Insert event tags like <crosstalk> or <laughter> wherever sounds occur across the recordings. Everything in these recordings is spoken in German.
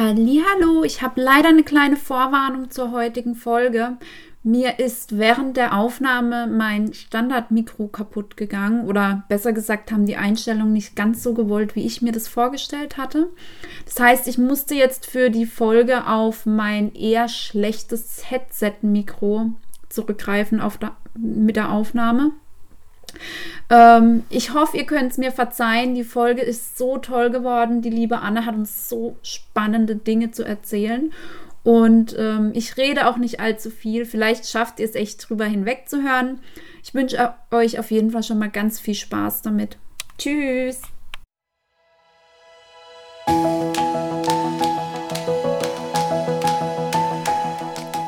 Hallo, ich habe leider eine kleine Vorwarnung zur heutigen Folge. Mir ist während der Aufnahme mein Standardmikro kaputt gegangen oder besser gesagt haben die Einstellungen nicht ganz so gewollt, wie ich mir das vorgestellt hatte. Das heißt, ich musste jetzt für die Folge auf mein eher schlechtes Headset-Mikro zurückgreifen der, mit der Aufnahme. Ähm, ich hoffe, ihr könnt es mir verzeihen. Die Folge ist so toll geworden. Die liebe Anne hat uns so spannende Dinge zu erzählen. Und ähm, ich rede auch nicht allzu viel. Vielleicht schafft ihr es echt drüber hinweg zu hören. Ich wünsche euch auf jeden Fall schon mal ganz viel Spaß damit. Tschüss!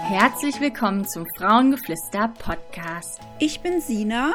Herzlich willkommen zum Frauengeflüster Podcast. Ich bin Sina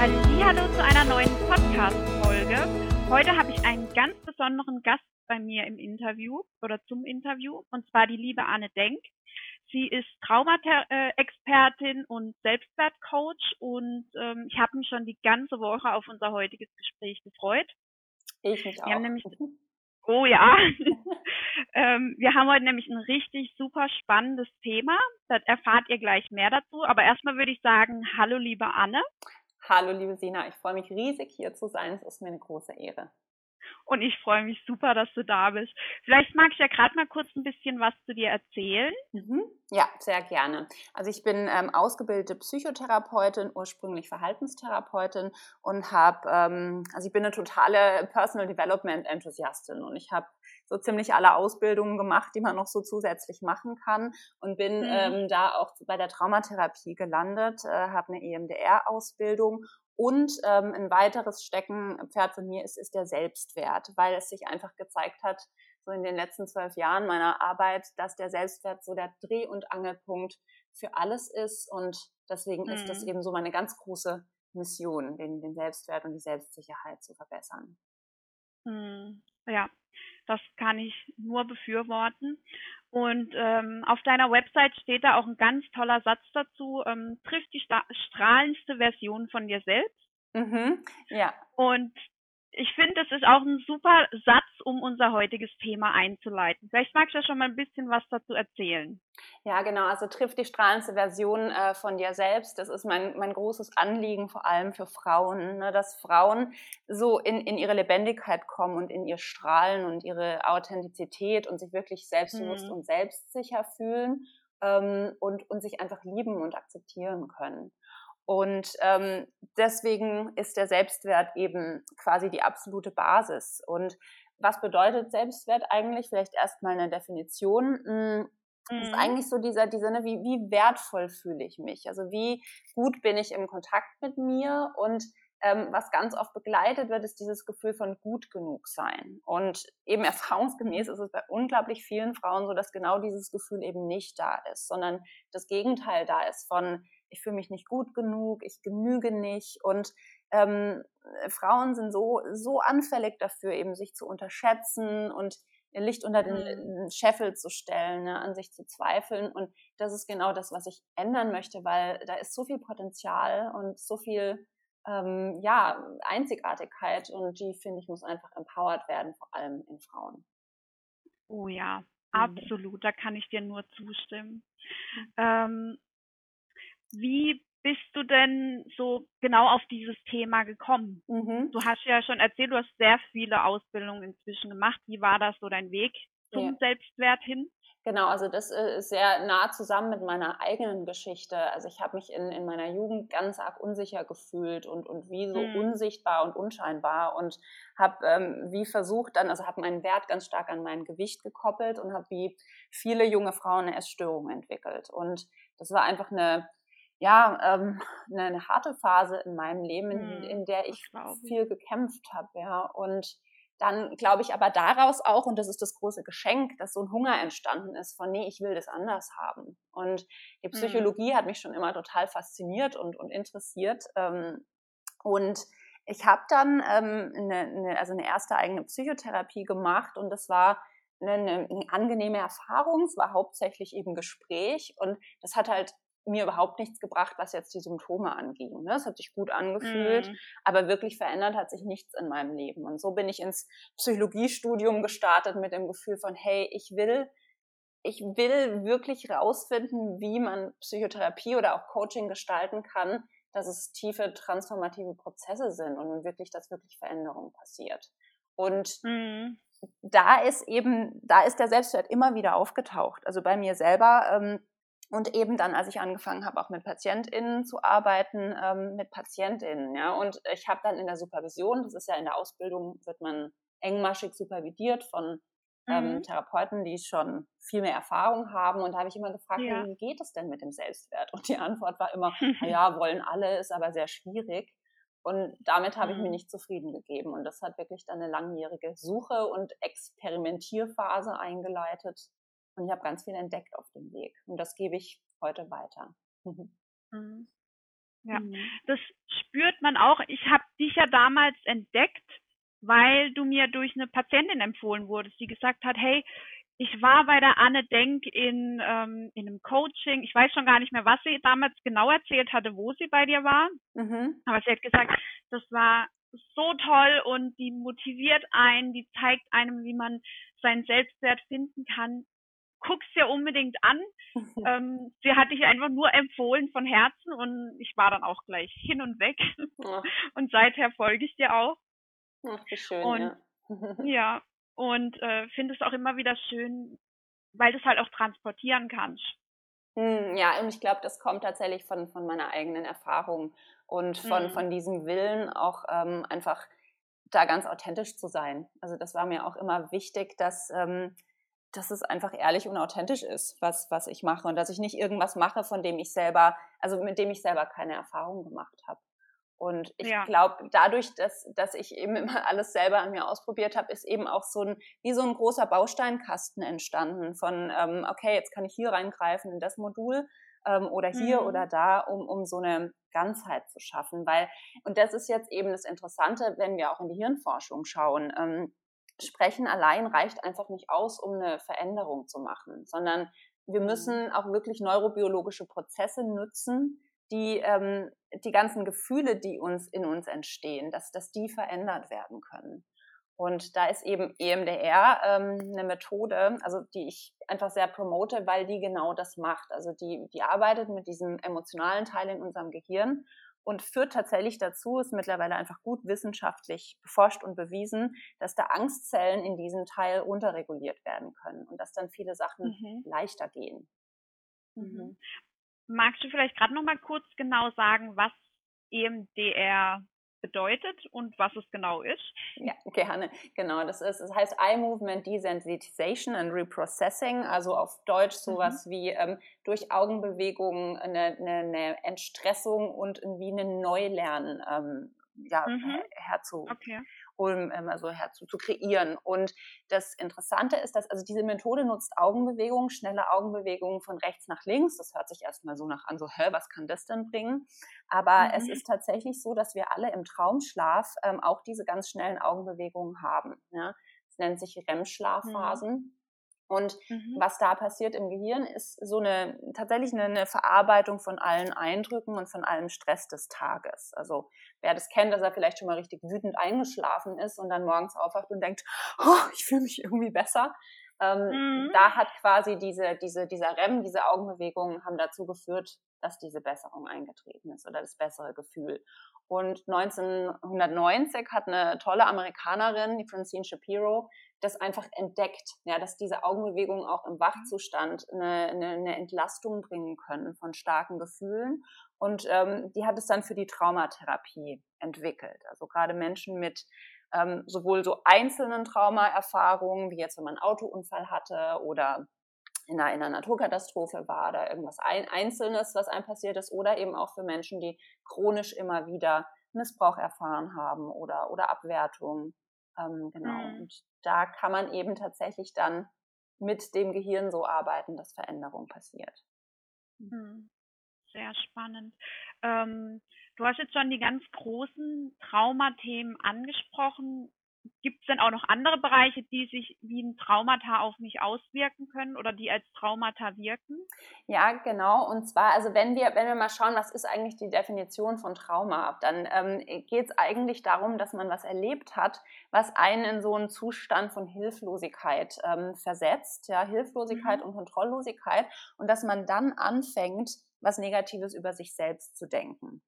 Hallo zu einer neuen Podcast-Folge. Heute habe ich einen ganz besonderen Gast bei mir im Interview oder zum Interview und zwar die liebe Anne Denk. Sie ist Traumaexpertin und Selbstwertcoach und ähm, ich habe mich schon die ganze Woche auf unser heutiges Gespräch gefreut. Ich mich auch. Wir haben nämlich, <laughs> oh ja, <laughs> ähm, wir haben heute nämlich ein richtig super spannendes Thema. Das erfahrt ihr gleich mehr dazu. Aber erstmal würde ich sagen, hallo liebe Anne. Hallo, liebe Sina, ich freue mich riesig, hier zu sein. Es ist mir eine große Ehre. Und ich freue mich super, dass du da bist. Vielleicht magst du ja gerade mal kurz ein bisschen was zu dir erzählen. Mhm. Ja, sehr gerne. Also ich bin ähm, ausgebildete Psychotherapeutin, ursprünglich Verhaltenstherapeutin und habe, ähm, also ich bin eine totale Personal Development Enthusiastin und ich habe so ziemlich alle Ausbildungen gemacht, die man noch so zusätzlich machen kann und bin mhm. ähm, da auch bei der Traumatherapie gelandet, äh, habe eine EMDR-Ausbildung und ähm, ein weiteres Steckenpferd von mir ist, ist der Selbstwert, weil es sich einfach gezeigt hat, so in den letzten zwölf Jahren meiner Arbeit, dass der Selbstwert so der Dreh- und Angelpunkt für alles ist und deswegen mhm. ist das mhm. eben so meine ganz große Mission, den, den Selbstwert und die Selbstsicherheit zu verbessern. Mhm. Ja, das kann ich nur befürworten. Und ähm, auf deiner Website steht da auch ein ganz toller Satz dazu, ähm, trifft die strahlendste Version von dir selbst. Mhm, ja. Und ich finde, das ist auch ein super Satz, um unser heutiges Thema einzuleiten. Vielleicht magst du ja schon mal ein bisschen was dazu erzählen. Ja, genau. Also trifft die strahlendste Version äh, von dir selbst. Das ist mein, mein großes Anliegen, vor allem für Frauen, ne? dass Frauen so in, in ihre Lebendigkeit kommen und in ihr Strahlen und ihre Authentizität und sich wirklich selbstbewusst mhm. und selbstsicher fühlen ähm, und, und sich einfach lieben und akzeptieren können. Und ähm, deswegen ist der Selbstwert eben quasi die absolute Basis. Und was bedeutet Selbstwert eigentlich? Vielleicht erstmal eine Definition. Hm, mhm. ist eigentlich so dieser, dieser ne, wie, wie wertvoll fühle ich mich? Also wie gut bin ich im Kontakt mit mir? Und ähm, was ganz oft begleitet wird, ist dieses Gefühl von gut genug sein. Und eben <laughs> erfahrungsgemäß ist es bei unglaublich vielen Frauen so, dass genau dieses Gefühl eben nicht da ist, sondern das Gegenteil da ist von ich fühle mich nicht gut genug, ich genüge nicht und ähm, Frauen sind so, so anfällig dafür, eben sich zu unterschätzen und ihr Licht unter den mhm. Scheffel zu stellen, ne, an sich zu zweifeln. Und das ist genau das, was ich ändern möchte, weil da ist so viel Potenzial und so viel ähm, ja, Einzigartigkeit und die, finde ich, muss einfach empowered werden, vor allem in Frauen. Oh ja, mhm. absolut, da kann ich dir nur zustimmen. Mhm. Ähm, wie bist du denn so genau auf dieses Thema gekommen? Mhm. Du hast ja schon erzählt, du hast sehr viele Ausbildungen inzwischen gemacht. Wie war das so dein Weg zum ja. Selbstwert hin? Genau, also das äh, ist sehr nah zusammen mit meiner eigenen Geschichte. Also ich habe mich in, in meiner Jugend ganz arg unsicher gefühlt und, und wie so mhm. unsichtbar und unscheinbar und habe ähm, wie versucht dann, also habe meinen Wert ganz stark an mein Gewicht gekoppelt und habe wie viele junge Frauen eine Essstörung entwickelt. Und das war einfach eine ja, ähm, <laughs> eine, eine, harte Phase in meinem Leben, in, hm, in der ich viel gekämpft habe, ja. Und dann glaube ich aber daraus auch, und das ist das große Geschenk, dass so ein Hunger entstanden ist von, nee, ich will das anders haben. Und die mhm. Psychologie mhm. hat mich schon immer total fasziniert und, und interessiert. Ähm, und ich habe dann ähm, eine, eine, also eine erste eigene Psychotherapie gemacht und das war eine, eine angenehme Erfahrung. Es war hauptsächlich eben Gespräch und das hat halt mir überhaupt nichts gebracht, was jetzt die Symptome anging. Ne? Es hat sich gut angefühlt, mm. aber wirklich verändert hat sich nichts in meinem Leben. Und so bin ich ins Psychologiestudium gestartet mit dem Gefühl von, hey, ich will, ich will wirklich rausfinden, wie man Psychotherapie oder auch Coaching gestalten kann, dass es tiefe transformative Prozesse sind und wirklich, dass wirklich Veränderung passiert. Und mm. da ist eben, da ist der Selbstwert immer wieder aufgetaucht. Also bei mir selber, ähm, und eben dann, als ich angefangen habe, auch mit PatientInnen zu arbeiten, ähm, mit PatientInnen, ja. Und ich habe dann in der Supervision, das ist ja in der Ausbildung, wird man engmaschig supervidiert von ähm, mhm. Therapeuten, die schon viel mehr Erfahrung haben. Und da habe ich immer gefragt, ja. wie geht es denn mit dem Selbstwert? Und die Antwort war immer, naja, <laughs> wollen alle, ist aber sehr schwierig. Und damit habe ich mir mhm. nicht zufrieden gegeben. Und das hat wirklich dann eine langjährige Suche und Experimentierphase eingeleitet, und ich habe ganz viel entdeckt auf dem Weg. Und das gebe ich heute weiter. Mhm. Ja, mhm. das spürt man auch. Ich habe dich ja damals entdeckt, weil du mir durch eine Patientin empfohlen wurdest, die gesagt hat, hey, ich war bei der Anne Denk in, ähm, in einem Coaching. Ich weiß schon gar nicht mehr, was sie damals genau erzählt hatte, wo sie bei dir war. Mhm. Aber sie hat gesagt, das war so toll und die motiviert einen, die zeigt einem, wie man seinen Selbstwert finden kann guck's dir unbedingt an. <laughs> ähm, sie hatte ich einfach nur empfohlen von Herzen und ich war dann auch gleich hin und weg. <laughs> Und seither folge ich dir auch. Ach, wie schön, und, ja. <laughs> ja, und äh, finde es auch immer wieder schön, weil du es halt auch transportieren kannst. Hm, ja, und ich glaube, das kommt tatsächlich von, von meiner eigenen Erfahrung und von, mhm. von diesem Willen auch ähm, einfach da ganz authentisch zu sein. Also das war mir auch immer wichtig, dass ähm, dass es einfach ehrlich und authentisch ist, was, was ich mache und dass ich nicht irgendwas mache, von dem ich selber, also mit dem ich selber keine Erfahrung gemacht habe. Und ich ja. glaube, dadurch, dass, dass ich eben immer <laughs> alles selber an mir ausprobiert habe, ist eben auch so ein, wie so ein großer Bausteinkasten entstanden von, ähm, okay, jetzt kann ich hier reingreifen in das Modul ähm, oder hier mhm. oder da, um, um so eine Ganzheit zu schaffen. Weil, und das ist jetzt eben das Interessante, wenn wir auch in die Hirnforschung schauen. Ähm, Sprechen allein reicht einfach nicht aus, um eine Veränderung zu machen, sondern wir mhm. müssen auch wirklich neurobiologische Prozesse nutzen, die ähm, die ganzen Gefühle, die uns in uns entstehen, dass, dass die verändert werden können. Und da ist eben EMDR ähm, eine Methode, also die ich einfach sehr promote, weil die genau das macht. Also die, die arbeitet mit diesem emotionalen Teil in unserem Gehirn und führt tatsächlich dazu, ist mittlerweile einfach gut wissenschaftlich beforscht und bewiesen, dass da Angstzellen in diesem Teil runterreguliert werden können und dass dann viele Sachen mhm. leichter gehen. Mhm. mhm. Magst du vielleicht gerade noch mal kurz genau sagen, was EMDR bedeutet und was es genau ist? Ja, gerne. Genau, das ist, es heißt Eye Movement Desensitization and Reprocessing, also auf Deutsch sowas mhm. wie ähm, durch Augenbewegungen eine, eine, eine, Entstressung und wie ein Neulernen ähm, ja, mhm. herzu, okay um ähm, also herzu zu kreieren. Und das Interessante ist, dass also diese Methode nutzt Augenbewegungen, schnelle Augenbewegungen von rechts nach links. Das hört sich erstmal so nach an, so, hä, was kann das denn bringen? Aber mhm. es ist tatsächlich so, dass wir alle im Traumschlaf ähm, auch diese ganz schnellen Augenbewegungen haben. Ja? Das nennt sich REM-Schlafphasen. Mhm. Und mhm. was da passiert im Gehirn, ist so eine tatsächlich eine, eine, Verarbeitung von allen Eindrücken und von allem Stress des Tages. Also wer das kennt, dass er vielleicht schon mal richtig wütend eingeschlafen ist und dann morgens aufwacht und denkt, oh, ich fühle mich irgendwie besser. Ähm, mhm. Da hat quasi diese, diese, dieser REM, diese Augenbewegungen haben dazu geführt, dass diese Besserung eingetreten ist oder das bessere Gefühl. Und 1990 hat eine tolle Amerikanerin, die Francine Shapiro, das einfach entdeckt, ja, dass diese Augenbewegungen auch im Wachzustand eine, eine, eine Entlastung bringen können von starken Gefühlen. Und ähm, die hat es dann für die Traumatherapie entwickelt. Also gerade Menschen mit ähm, sowohl so einzelnen Traumaerfahrungen, wie jetzt wenn man einen Autounfall hatte oder in einer, in einer Naturkatastrophe war oder irgendwas ein, Einzelnes, was einem passiert ist, oder eben auch für Menschen, die chronisch immer wieder Missbrauch erfahren haben oder, oder Abwertung Ähm, genau. Mhm. Und da kann man eben tatsächlich dann mit dem Gehirn so arbeiten, dass Veränderung passiert. Mhm. Sehr spannend. Ähm, du hast jetzt schon die ganz großen Traumathemen angesprochen. Gibt es denn auch noch andere Bereiche, die sich wie ein Traumata auf mich auswirken können oder die als Traumata wirken? Ja, genau. Und zwar, also wenn wir, wenn wir mal schauen, was ist eigentlich die Definition von Trauma, dann ähm, geht es eigentlich darum, dass man was erlebt hat, was einen in so einen Zustand von Hilflosigkeit ähm, versetzt, ja, Hilflosigkeit mhm. und Kontrolllosigkeit und dass man dann anfängt, was Negatives über sich selbst zu denken.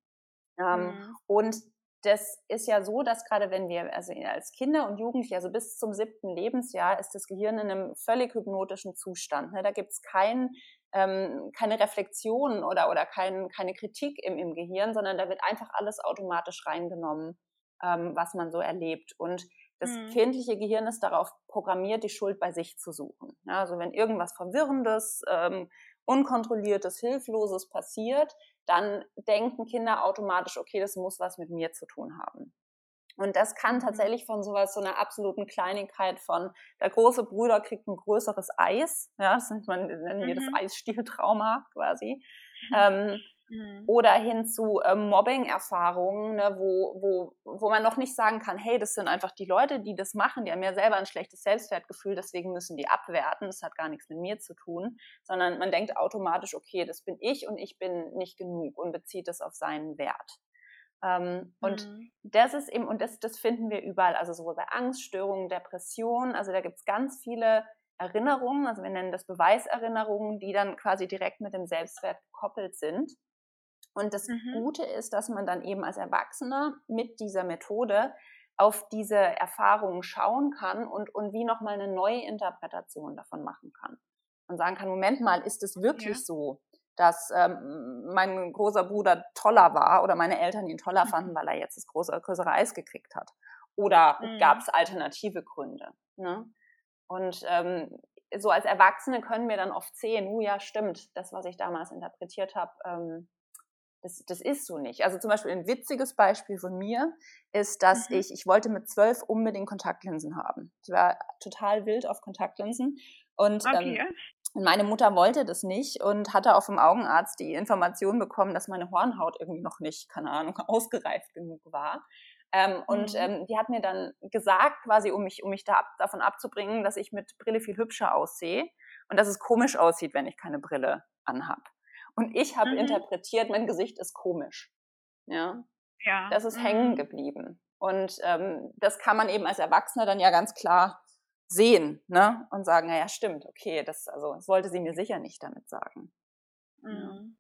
Ähm, mhm. Und das ist ja so, dass gerade wenn wir, also als Kinder und Jugendliche, also bis zum siebten Lebensjahr, ist das Gehirn in einem völlig hypnotischen Zustand. Ne? Da gibt es kein, ähm, keine Reflexion oder, oder kein, keine Kritik im, im Gehirn, sondern da wird einfach alles automatisch reingenommen, ähm, was man so erlebt. Und das mhm. kindliche Gehirn ist darauf programmiert, die Schuld bei sich zu suchen. Ja, also wenn irgendwas Verwirrendes, ähm, Unkontrolliertes, Hilfloses passiert, dann denken Kinder automatisch, okay, das muss was mit mir zu tun haben. Und das kann mhm. tatsächlich von sowas, so einer absoluten Kleinigkeit von, der große Bruder kriegt ein größeres Eis, ja, das nennt man, nennen wir das mhm. Eisstieltrauma quasi, ähm, Mhm. Oder hin zu ähm, Mobbing-Erfahrungen, ne, wo, wo, wo man noch nicht sagen kann, hey, das sind einfach die Leute, die das machen, die haben ja selber ein schlechtes Selbstwertgefühl, deswegen müssen die abwerten, das hat gar nichts mit mir zu tun, sondern man denkt automatisch, okay, das bin ich und ich bin nicht genug und bezieht es auf seinen Wert. Ähm, und mhm. das ist eben, und das, das finden wir überall, also sowohl bei Angststörungen, Depressionen, also da gibt es ganz viele Erinnerungen, also wir nennen das Beweiserinnerungen, die dann quasi direkt mit dem Selbstwert gekoppelt sind. Und das mhm. Gute ist, dass man dann eben als Erwachsener mit dieser Methode auf diese Erfahrungen schauen kann und, und wie nochmal eine neue Interpretation davon machen kann. Und sagen kann, Moment mal, ist es wirklich ja. so, dass ähm, mein großer Bruder toller war oder meine Eltern ihn toller mhm. fanden, weil er jetzt das große, größere Eis gekriegt hat? Oder mhm. gab es alternative Gründe? Ne? Und ähm, so als Erwachsene können wir dann oft sehen, oh ja, stimmt, das, was ich damals interpretiert habe, ähm, das, das ist so nicht. Also zum Beispiel ein witziges Beispiel von mir ist, dass mhm. ich, ich wollte mit zwölf unbedingt Kontaktlinsen haben. Ich war total wild auf Kontaktlinsen und ähm, okay. ähm, meine Mutter wollte das nicht und hatte auch vom Augenarzt die Information bekommen, dass meine Hornhaut irgendwie noch nicht, keine Ahnung, <laughs> ausgereift genug war. Ähm, und mhm. ähm, die hat mir dann gesagt, quasi, um mich, um mich da ab, davon abzubringen, dass ich mit Brille viel hübscher aussehe und dass es komisch aussieht, wenn ich keine Brille anhab. Und ich habe mhm. interpretiert, mein Gesicht ist komisch. Ja. ja. Das ist mhm. hängen geblieben. Und ähm, das kann man eben als Erwachsener dann ja ganz klar sehen, ne? Und sagen, naja, stimmt, okay, das, also, das wollte sie mir sicher nicht damit sagen. Mhm.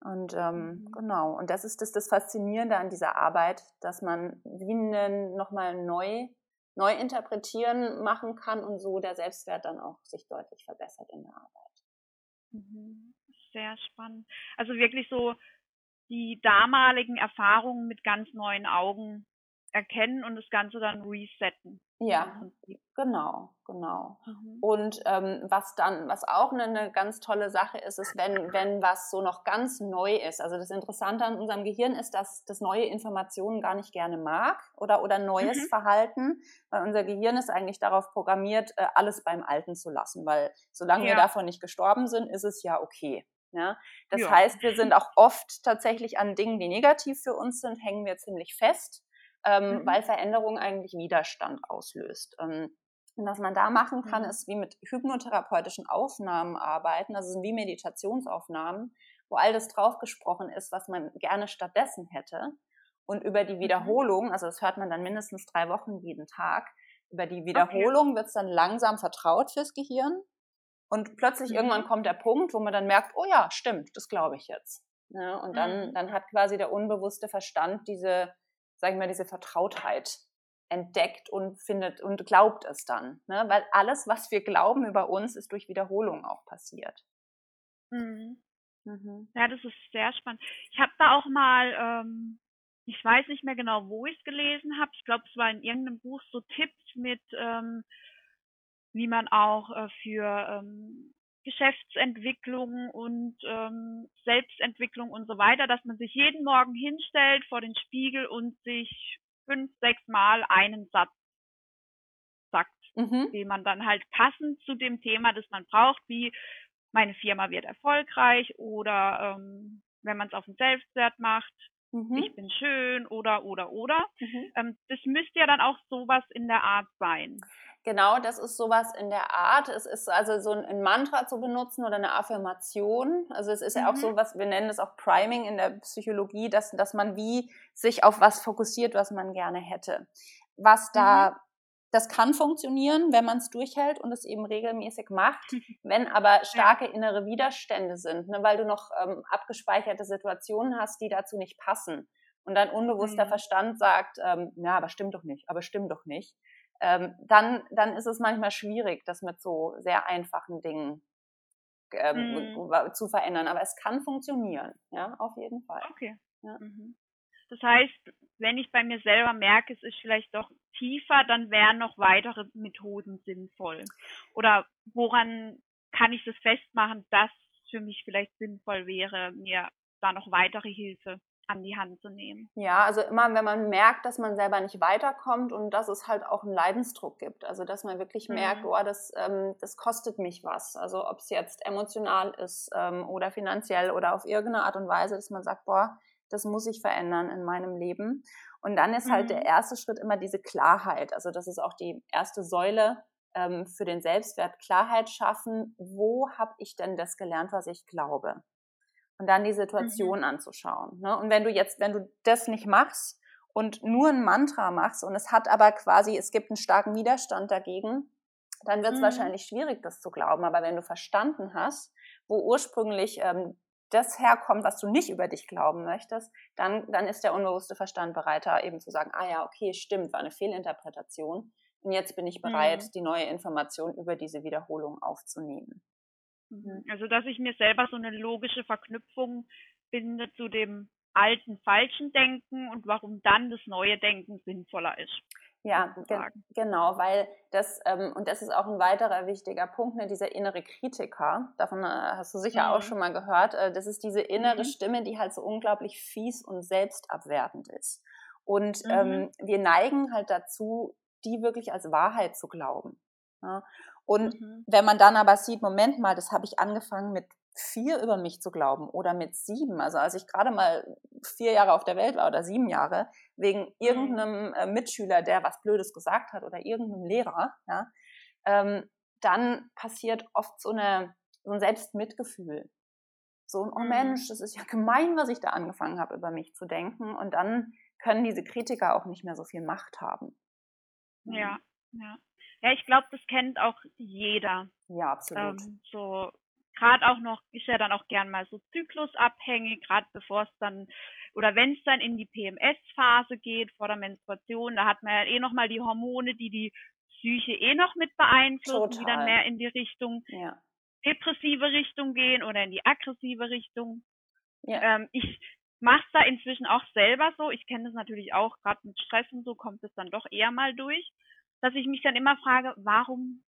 Und ähm, mhm. genau, und das ist das, das Faszinierende an dieser Arbeit, dass man wie nochmal neu, neu interpretieren machen kann und so der Selbstwert dann auch sich deutlich verbessert in der Arbeit. Mhm sehr spannend. Also wirklich so die damaligen Erfahrungen mit ganz neuen Augen erkennen und das Ganze dann resetten. Ja, genau, genau. Mhm. Und ähm, was dann, was auch eine, eine, ganz tolle Sache ist, ist, wenn, wenn was so noch ganz neu ist. Also das Interessante an unserem Gehirn ist, dass das neue Informationen gar nicht gerne mag oder, oder neues mhm. Verhalten, weil unser Gehirn ist eigentlich darauf programmiert, äh, alles beim Alten zu lassen, weil solange ja. wir davon nicht gestorben sind, ist es ja okay. Ja? Das ja. heißt, wir sind auch oft tatsächlich an Dingen, die negativ für uns sind, hängen wir ziemlich fest, ähm, mhm. weil Veränderung eigentlich Widerstand auslöst. Ähm, und was man da machen kann, mhm. ist wie mit hypnotherapeutischen Aufnahmen arbeiten, also sind wie Meditationsaufnahmen, wo all das draufgesprochen ist, was man gerne stattdessen hätte. Und über die mhm. Wiederholung, also das hört man dann mindestens drei Wochen jeden Tag, über die Wiederholung okay. wird es dann langsam vertraut fürs Gehirn. Und plötzlich mhm. irgendwann kommt der Punkt, wo man dann merkt, oh ja, stimmt, das glaube ich jetzt. Ja, und dann, mhm. dann hat quasi der unbewusste Verstand diese, sag ich mal, diese Vertrautheit entdeckt und findet und glaubt es dann. Ne? Weil alles, was wir glauben über uns, ist durch Wiederholung auch passiert. Mhm. Mhm. Ja, das ist sehr spannend. Ich habe da auch mal, ähm, ich weiß nicht mehr genau, wo ich es gelesen habe. Ich glaube, es war in irgendeinem Buch so Tipps mit ähm, wie man auch äh, für ähm, Geschäftsentwicklung und ähm, Selbstentwicklung und so weiter, dass man sich jeden Morgen hinstellt vor den Spiegel und sich fünf, sechs Mal einen Satz mhm. die man dann halt passend zu dem Thema, das man braucht, wie meine Firma wird erfolgreich oder ähm, wenn man es auf den Selbstwert macht, mhm. ich bin schön oder oder oder. Mhm. Ähm, das müsste ja dann auch sowas in der Art sein. Genau, das ist sowas in der Art. Es ist also so ein Mantra zu benutzen oder eine Affirmation. Also es ist mhm. ja auch so mhm. was, wir nennen es auch Priming in der Psychologie, dass, dass man wie sich auf was fokussiert, was man gerne hätte. Was da, mhm. Das kann funktionieren, wenn man es durchhält und es eben regelmäßig macht. <laughs> Wenn aber starke innere Widerstände sind, ne, weil du noch ähm, abgespeicherte Situationen hast, die dazu nicht passen. Und dein unbewusster mhm. Verstand sagt, ähm, ja, aber stimmt doch nicht, aber stimmt doch nicht ähm, dann, dann ist es manchmal schwierig, das mit so sehr einfachen Dingen ähm, mhm. zu verändern. Aber es kann funktionieren, ja, auf jeden Fall. Okay. Ja. Mhm. Das heißt, wenn ich bei mir selber merke, es ist vielleicht doch tiefer, dann wären noch weitere Methoden sinnvoll. Oder woran kann ich das festmachen, dass für mich vielleicht sinnvoll wäre, mir da noch weitere Hilfe an die Hand zu nehmen. Ja, also immer, wenn man merkt, dass man selber nicht weiterkommt und dass es halt auch einen Leidensdruck gibt. Also dass man wirklich mhm. merkt, oh, das, ähm, das kostet mich was. Also ob es jetzt emotional ist ähm, oder finanziell oder auf irgendeine Art und Weise, dass man sagt, boah, das muss ich verändern in meinem Leben. Und dann ist halt der mhm. erste Schritt immer diese Klarheit. Also das ist auch die erste Säule ähm, für den Selbstwert. Klarheit schaffen, wo habe ich denn das gelernt, was ich glaube? und dann die Situation mhm. anzuschauen. Ne? Und wenn du jetzt, wenn du das nicht machst und nur ein Mantra machst und es hat aber quasi, es gibt einen starken Widerstand dagegen, dann wird es mhm. wahrscheinlich schwierig, das zu glauben. Aber wenn du verstanden hast, wo ursprünglich ähm, das herkommt, was du nicht über dich glauben möchtest, dann, dann ist der unbewusste Verstand bereiter, eben zu sagen, ah ja, okay, stimmt, war eine Fehlinterpretation. Und jetzt bin ich bereit, mhm. die neue Information über diese Wiederholung aufzunehmen. Mhm. Also, dass ich mir selber so eine logische Verknüpfung finde zu dem alten falschen Denken und warum dann das neue Denken sinnvoller ist. Ja, ge genau, weil das, ähm, und das ist auch ein weiterer wichtiger Punkt, ne, dieser innere Kritiker, davon äh, hast du sicher mhm. auch schon mal gehört, äh, das ist diese innere mhm. Stimme, die halt so unglaublich fies und selbstabwertend ist. Und ähm, mhm. ähm, wir neigen halt dazu, die wirklich als Wahrheit zu glauben. Ja? Und mhm. wenn man dann aber sieht, Moment mal, das habe ich angefangen mit vier über mich zu glauben oder mit sieben, also als ich gerade mal vier Jahre auf der Welt war oder sieben Jahre, wegen mhm. irgendeinem äh, Mitschüler, der was Blödes gesagt hat oder irgendeinem Lehrer, ja, ähm, dann passiert oft so, eine, so ein Selbstmitgefühl. So ein, oh mhm. Mensch, das ist ja gemein, was ich da angefangen habe, über mich zu denken. Und dann können diese Kritiker auch nicht mehr so viel Macht haben. Ja, ja. Ja, ich glaube, das kennt auch jeder. Ja, absolut. Ähm, so gerade auch noch, ist ja dann auch gern mal so zyklusabhängig, gerade bevor es dann oder wenn es dann in die PMS-Phase geht, vor der Menstruation, da hat man ja eh nochmal die Hormone, die die Psyche eh noch mit beeinflussen, Total. die dann mehr in die Richtung ja. depressive Richtung gehen oder in die aggressive Richtung. Ja. Ähm, ich mache es da inzwischen auch selber so. Ich kenne das natürlich auch, gerade mit Stress und so kommt es dann doch eher mal durch dass ich mich dann immer frage, warum,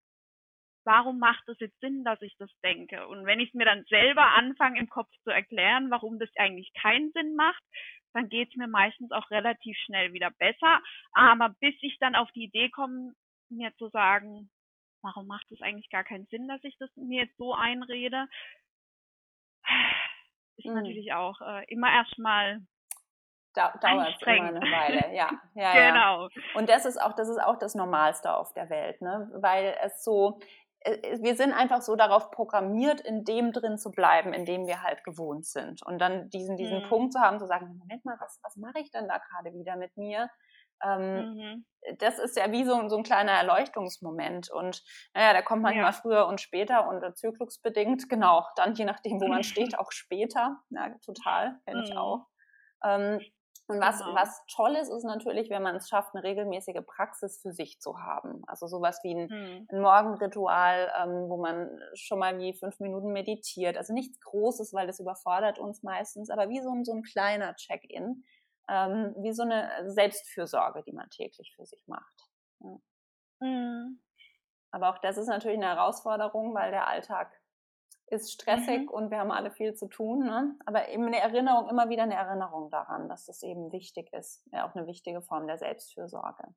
warum macht es jetzt Sinn, dass ich das denke? Und wenn ich es mir dann selber anfange im Kopf zu erklären, warum das eigentlich keinen Sinn macht, dann geht es mir meistens auch relativ schnell wieder besser. Aber bis ich dann auf die Idee komme, mir zu sagen, warum macht es eigentlich gar keinen Sinn, dass ich das mir jetzt so einrede, ist mhm. natürlich auch äh, immer erstmal dauert es immer eine Weile, ja. <laughs> ja genau. Ja. Und das ist auch, das ist auch das Normalste auf der Welt, ne? Weil es so, wir sind einfach so darauf programmiert, in dem drin zu bleiben, in dem wir halt gewohnt sind. Und dann diesen, diesen mhm. Punkt zu haben, zu sagen, Moment mal, was, was mache ich denn da gerade wieder mit mir? Ähm, mhm. Das ist ja wie so, so ein kleiner Erleuchtungsmoment. Und naja, der kommt manchmal ja. früher und später und zyklusbedingt, genau, dann je nachdem, wo man <laughs> steht, auch später. Ja, total, kenne ich mhm. auch. Ähm, und was, genau. was toll ist, ist natürlich, wenn man es schafft, eine regelmäßige Praxis für sich zu haben. Also sowas wie ein, hm. ein Morgenritual, ähm, wo man schon mal wie fünf Minuten meditiert. Also nichts Großes, weil das überfordert uns meistens, aber wie so ein, so ein kleiner Check-in, ähm, wie so eine Selbstfürsorge, die man täglich für sich macht. Ja. Hm. Aber auch das ist natürlich eine Herausforderung, weil der Alltag ist stressig mhm. und wir haben alle viel zu tun. Ne? Aber eben eine Erinnerung, immer wieder eine Erinnerung daran, dass das eben wichtig ist. Ja, auch eine wichtige Form der Selbstfürsorge.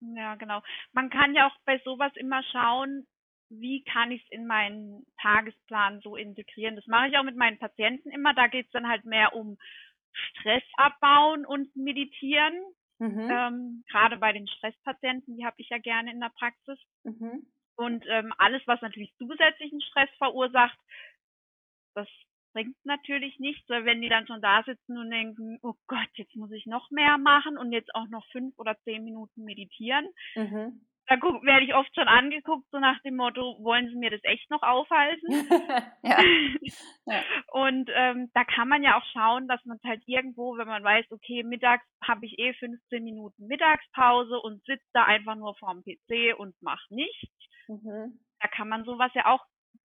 Ja, genau. Man kann ja auch bei sowas immer schauen, wie kann ich es in meinen Tagesplan so integrieren. Das mache ich auch mit meinen Patienten immer. Da geht es dann halt mehr um Stress abbauen und meditieren. Mhm. Ähm, gerade bei den Stresspatienten, die habe ich ja gerne in der Praxis. Mhm. Und ähm, alles, was natürlich zusätzlichen Stress verursacht, das bringt natürlich nichts, weil wenn die dann schon da sitzen und denken, oh Gott, jetzt muss ich noch mehr machen und jetzt auch noch fünf oder zehn Minuten meditieren, mhm da werde ich oft schon angeguckt, so nach dem Motto, wollen Sie mir das echt noch aufhalten? <laughs> ja. <laughs> ja. Und ähm, da kann man ja auch schauen, dass man halt irgendwo, wenn man weiß, okay, mittags habe ich eh 15 Minuten Mittagspause und sitze da einfach nur vorm PC und mache nichts. Mhm. Da kann man sowas ja auch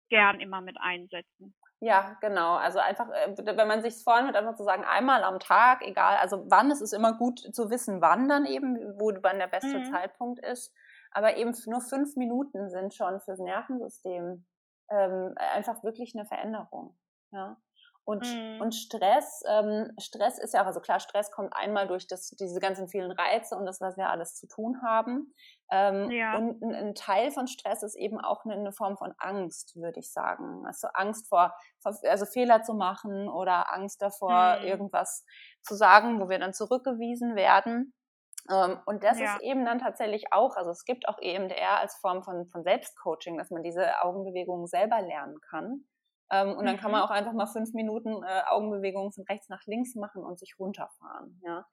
gern immer mit einsetzen. Ja, genau. Also einfach, äh, wenn man sich vornimmt, einfach zu sagen, einmal am Tag, egal, also wann, es ist immer gut zu wissen, wann dann eben, wo wann der beste mhm. Zeitpunkt ist. Aber eben nur fünf Minuten sind schon fürs Nervensystem ähm, einfach wirklich eine Veränderung. Ja. Und, mhm. und Stress, ähm, Stress ist ja auch, also klar, Stress kommt einmal durch das, diese ganzen vielen Reize und das, was wir alles zu tun haben. Ähm, ja. Und ein, ein, Teil von Stress ist eben auch eine, eine Form von Angst, würde ich sagen. Also Angst vor, also Fehler zu machen oder Angst davor, mhm. irgendwas zu sagen, wo wir dann zurückgewiesen werden. Ähm, und das ja. ist eben dann tatsächlich auch, also es gibt auch EMDR als Form von, von Selbstcoaching, dass man diese Augenbewegungen selber lernen kann. Ähm, und dann kann man mhm. auch einfach mal fünf Minuten äh, Augenbewegungen von rechts nach links machen und sich runterfahren. Ja.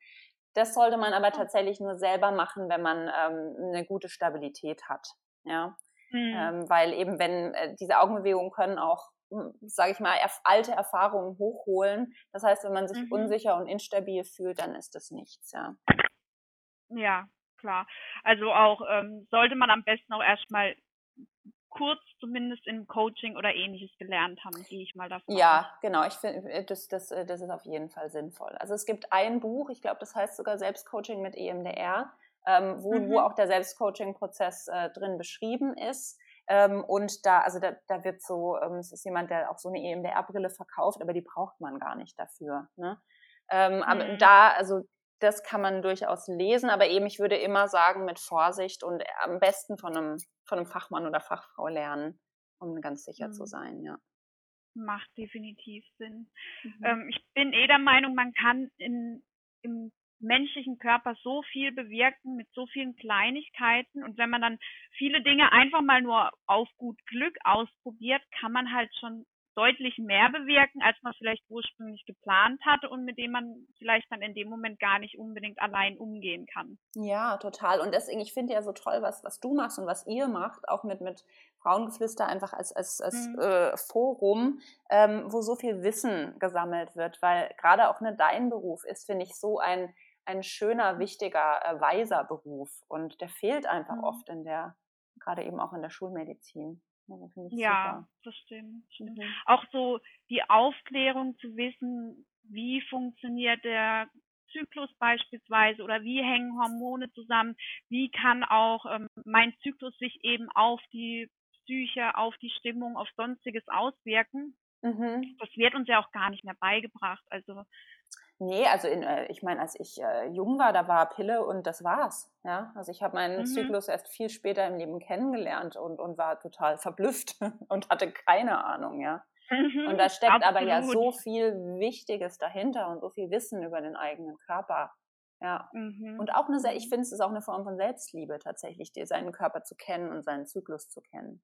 Das sollte man aber tatsächlich nur selber machen, wenn man ähm, eine gute Stabilität hat. Ja. Mhm. Ähm, weil eben, wenn äh, diese Augenbewegungen können auch, hm, sage ich mal, erf alte Erfahrungen hochholen. Das heißt, wenn man sich mhm. unsicher und instabil fühlt, dann ist das nichts. Ja. Ja, klar. Also auch ähm, sollte man am besten auch erstmal kurz zumindest im Coaching oder ähnliches gelernt haben, gehe ich mal davon Ja, aus. genau. Ich finde, äh, das, das, äh, das ist auf jeden Fall sinnvoll. Also es gibt ein Buch, ich glaube, das heißt sogar Selbstcoaching mit EMDR, ähm, wo, mhm. wo auch der Selbstcoaching-Prozess äh, drin beschrieben ist. Ähm, und da, also da, da wird so, ähm, es ist jemand, der auch so eine EMDR-Brille verkauft, aber die braucht man gar nicht dafür. Ne? Ähm, mhm. Aber da, also das kann man durchaus lesen, aber eben, ich würde immer sagen, mit Vorsicht und am besten von einem, von einem Fachmann oder Fachfrau lernen, um ganz sicher mhm. zu sein, ja. Macht definitiv Sinn. Mhm. Ähm, ich bin eh der Meinung, man kann in, im menschlichen Körper so viel bewirken mit so vielen Kleinigkeiten und wenn man dann viele Dinge einfach mal nur auf gut Glück ausprobiert, kann man halt schon deutlich mehr bewirken, als man vielleicht ursprünglich geplant hatte und mit dem man vielleicht dann in dem Moment gar nicht unbedingt allein umgehen kann. Ja, total. Und deswegen, ich finde ja so toll, was, was du machst und was ihr macht, auch mit, mit Frauengeflüster einfach als, als, als mhm. äh, Forum, ähm, wo so viel Wissen gesammelt wird, weil gerade auch ne, dein Beruf ist, finde ich, so ein, ein schöner, wichtiger, äh, weiser Beruf und der fehlt einfach mhm. oft in der, gerade eben auch in der Schulmedizin. Ja, das stimmt. stimmt. Mhm. Auch so die Aufklärung zu wissen, wie funktioniert der Zyklus beispielsweise oder wie hängen Hormone zusammen, wie kann auch ähm, mein Zyklus sich eben auf die Psyche, auf die Stimmung, auf sonstiges auswirken. Mhm. Das wird uns ja auch gar nicht mehr beigebracht. Also Nee, also in, äh, ich meine, als ich äh, jung war, da war Pille und das war's. Ja, also ich habe meinen mhm. Zyklus erst viel später im Leben kennengelernt und, und war total verblüfft <laughs> und hatte keine Ahnung, ja. Mhm, und da steckt absolut. aber ja so viel Wichtiges dahinter und so viel Wissen über den eigenen Körper. Ja. Mhm. Und auch eine, ich mhm. finde, es ist auch eine Form von Selbstliebe tatsächlich, dir seinen Körper zu kennen und seinen Zyklus zu kennen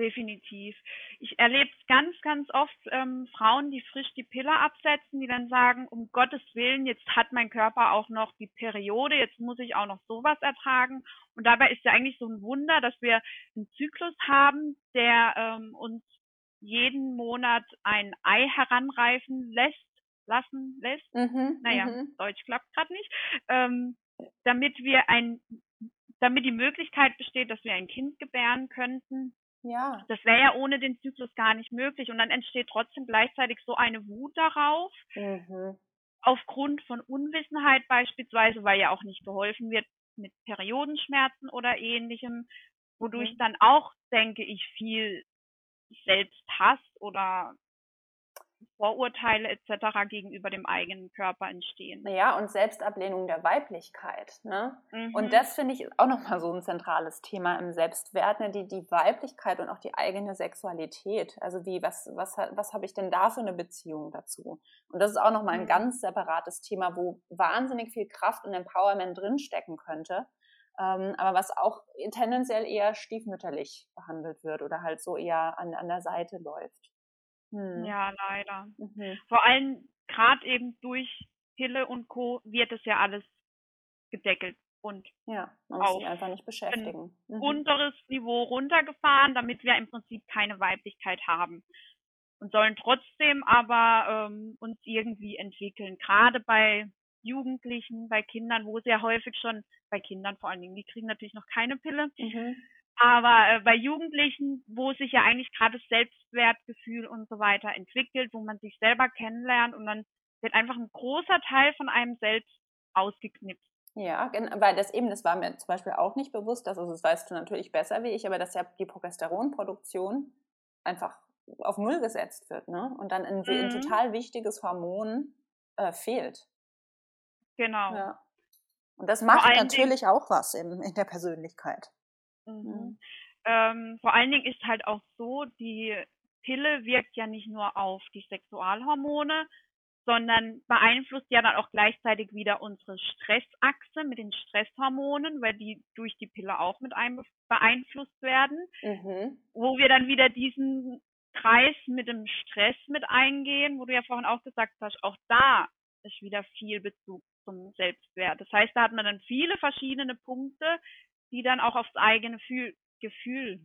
definitiv. Ich erlebe ganz, ganz oft ähm, Frauen, die frisch die Pille absetzen, die dann sagen, um Gottes Willen, jetzt hat mein Körper auch noch die Periode, jetzt muss ich auch noch sowas ertragen. Und dabei ist ja eigentlich so ein Wunder, dass wir einen Zyklus haben, der ähm, uns jeden Monat ein Ei heranreifen lässt, lassen lässt. Mhm, naja, mhm. Deutsch klappt gerade nicht. Ähm, damit wir ein damit die Möglichkeit besteht, dass wir ein Kind gebären könnten, ja. Das wäre ja ohne den Zyklus gar nicht möglich. Und dann entsteht trotzdem gleichzeitig so eine Wut darauf. Mhm. Aufgrund von Unwissenheit beispielsweise, weil ja auch nicht geholfen wird mit Periodenschmerzen oder ähnlichem, wodurch mhm. dann auch, denke ich, viel Selbsthass oder Vorurteile etc. gegenüber dem eigenen Körper entstehen. Ja, und Selbstablehnung der Weiblichkeit. Ne? Mhm. Und das finde ich auch nochmal so ein zentrales Thema im Selbstwert, ne? die, die Weiblichkeit und auch die eigene Sexualität. Also wie, was, was, was habe ich denn da für eine Beziehung dazu? Und das ist auch nochmal ein mhm. ganz separates Thema, wo wahnsinnig viel Kraft und Empowerment drinstecken könnte. Ähm, aber was auch tendenziell eher stiefmütterlich behandelt wird oder halt so eher an, an der Seite läuft. Hm. Ja, leider. Mhm. Vor allem gerade eben durch Pille und Co. wird es ja alles gedeckelt und ja, man muss sich einfach nicht beschäftigen. Ein mhm. unteres Niveau runtergefahren, damit wir im Prinzip keine Weiblichkeit haben und sollen trotzdem aber ähm, uns irgendwie entwickeln. Gerade bei Jugendlichen, bei Kindern, wo sehr häufig schon, bei Kindern vor allen Dingen, die kriegen natürlich noch keine Pille, mhm. Aber äh, bei Jugendlichen, wo sich ja eigentlich gerade das Selbstwertgefühl und so weiter entwickelt, wo man sich selber kennenlernt und dann wird einfach ein großer Teil von einem selbst ausgeknipst. Ja, weil das eben, das war mir zum Beispiel auch nicht bewusst, dass, also das weißt du natürlich besser wie ich, aber dass ja die Progesteronproduktion einfach auf Null gesetzt wird, ne? Und dann ein, mhm. ein total wichtiges Hormon äh, fehlt. Genau. Ja. Und das macht natürlich auch was in, in der Persönlichkeit. Mhm. mhm. Ähm, vor allen Dingen ist halt auch so, die Pille wirkt ja nicht nur auf die Sexualhormone, sondern beeinflusst ja dann auch gleichzeitig wieder unsere Stressachse mit den Stresshormonen, weil die durch die Pille auch mit einem beeinflusst werden, mhm. wo wir dann wieder diesen Kreis mit dem Stress mit eingehen, wo du ja vorhin auch gesagt hast, auch da ist wieder viel Bezug zum Selbstwert. Das heißt, da hat man dann viele verschiedene Punkte, die dann auch aufs eigene Fühl Gefühl.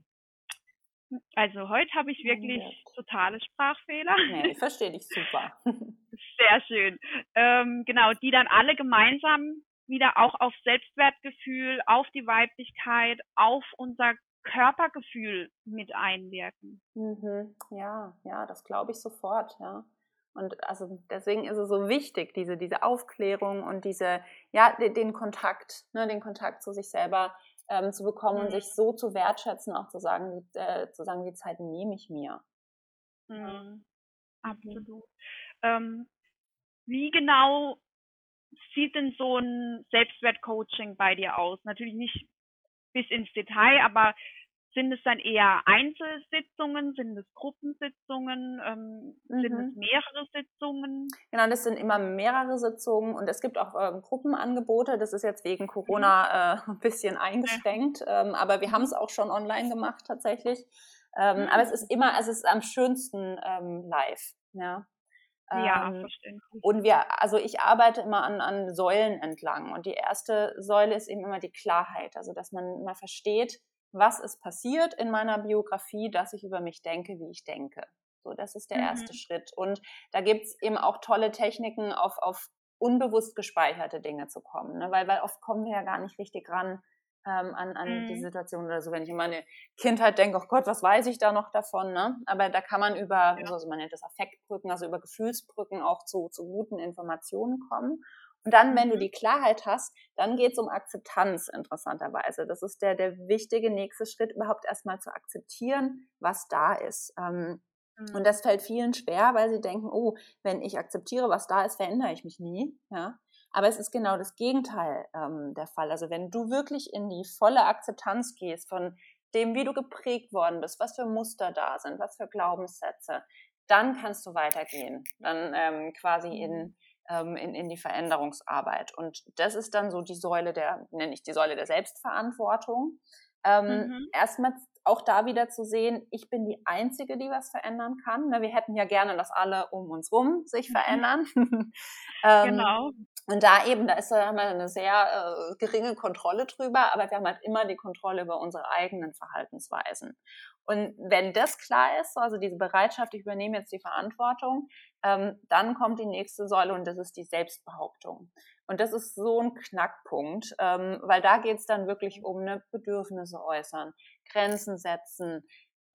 Also heute habe ich wirklich ja. totale Sprachfehler. Nee, ich verstehe dich super. <laughs> Sehr schön. Ähm, genau, die dann alle gemeinsam wieder auch auf Selbstwertgefühl, auf die Weiblichkeit, auf unser Körpergefühl mit einwirken. Mhm. Ja, ja, das glaube ich sofort, ja. Und also deswegen ist es so wichtig, diese, diese Aufklärung und diese, ja, den, den Kontakt, ne, den Kontakt zu sich selber ähm, zu bekommen mhm. und sich so zu wertschätzen, auch zu sagen, die, äh, zu sagen, die Zeit nehme ich mir. Mhm. mhm. Absolut. Ähm, wie genau sieht denn so ein Selbstwertcoaching bei dir aus? Natürlich nicht bis ins Detail, aber sind es dann eher Einzelsitzungen? Sind es Gruppensitzungen? Ähm, mhm. Sind es mhm. mehrere Sitzungen? Genau, das sind immer mehrere Sitzungen und es gibt auch ähm, Gruppenangebote. Das ist jetzt wegen Corona mhm. äh, <laughs> ein bisschen eingeschränkt, ähm, aber wir haben es auch schon online gemacht tatsächlich. Mhm. Aber es ist immer, es ist am schönsten ähm, live. Ja. Ja, ähm, verständlich. Und wir, also ich arbeite immer an, an Säulen entlang. Und die erste Säule ist eben immer die Klarheit. Also, dass man immer versteht, was ist passiert in meiner Biografie, dass ich über mich denke, wie ich denke. So, das ist der mhm. erste Schritt. Und da gibt es eben auch tolle Techniken, auf, auf unbewusst gespeicherte Dinge zu kommen. Ne? Weil, weil oft kommen wir ja gar nicht richtig ran ähm, an, an mhm. die Situation oder so. Wenn ich in meine Kindheit denke, oh Gott, was weiß ich da noch davon? Ne? Aber da kann man über, ja. also man nennt das Affektbrücken, also über Gefühlsbrücken auch zu, zu guten Informationen kommen. Und dann, wenn du die Klarheit hast, dann geht es um Akzeptanz interessanterweise. Das ist der, der wichtige nächste Schritt, überhaupt erstmal zu akzeptieren, was da ist. Ähm, mhm. Und das fällt vielen schwer, weil sie denken, oh, wenn ich akzeptiere, was da ist, verändere ich mich nie. Ja? Aber es ist genau das Gegenteil ähm, der Fall. Also wenn du wirklich in die volle Akzeptanz gehst von dem, wie du geprägt worden bist, was für Muster da sind, was für Glaubenssätze, dann kannst du weitergehen. Dann ähm, quasi in mhm ähm, in, in die Veränderungsarbeit. Und das ist dann so die Säule der, nenne ich die Säule der Selbstverantwortung. Ähm, mhm. Erstmal auch da wieder zu sehen, ich bin die Einzige, die was verändern kann. Ne, wir hätten ja gerne, dass alle um uns rum sich mhm. verändern. <laughs> ähm, genau. Und da eben, da ist da haben wir eine sehr äh, geringe Kontrolle drüber, aber wir haben halt immer die Kontrolle über unsere eigenen Verhaltensweisen. Und wenn das klar ist, also diese Bereitschaft, ich übernehme jetzt die Verantwortung, ähm, dann kommt die nächste Säule und das ist die Selbstbehauptung. Und das ist so ein Knackpunkt, ähm, weil da geht es dann wirklich um ne, Bedürfnisse äußern, Grenzen setzen,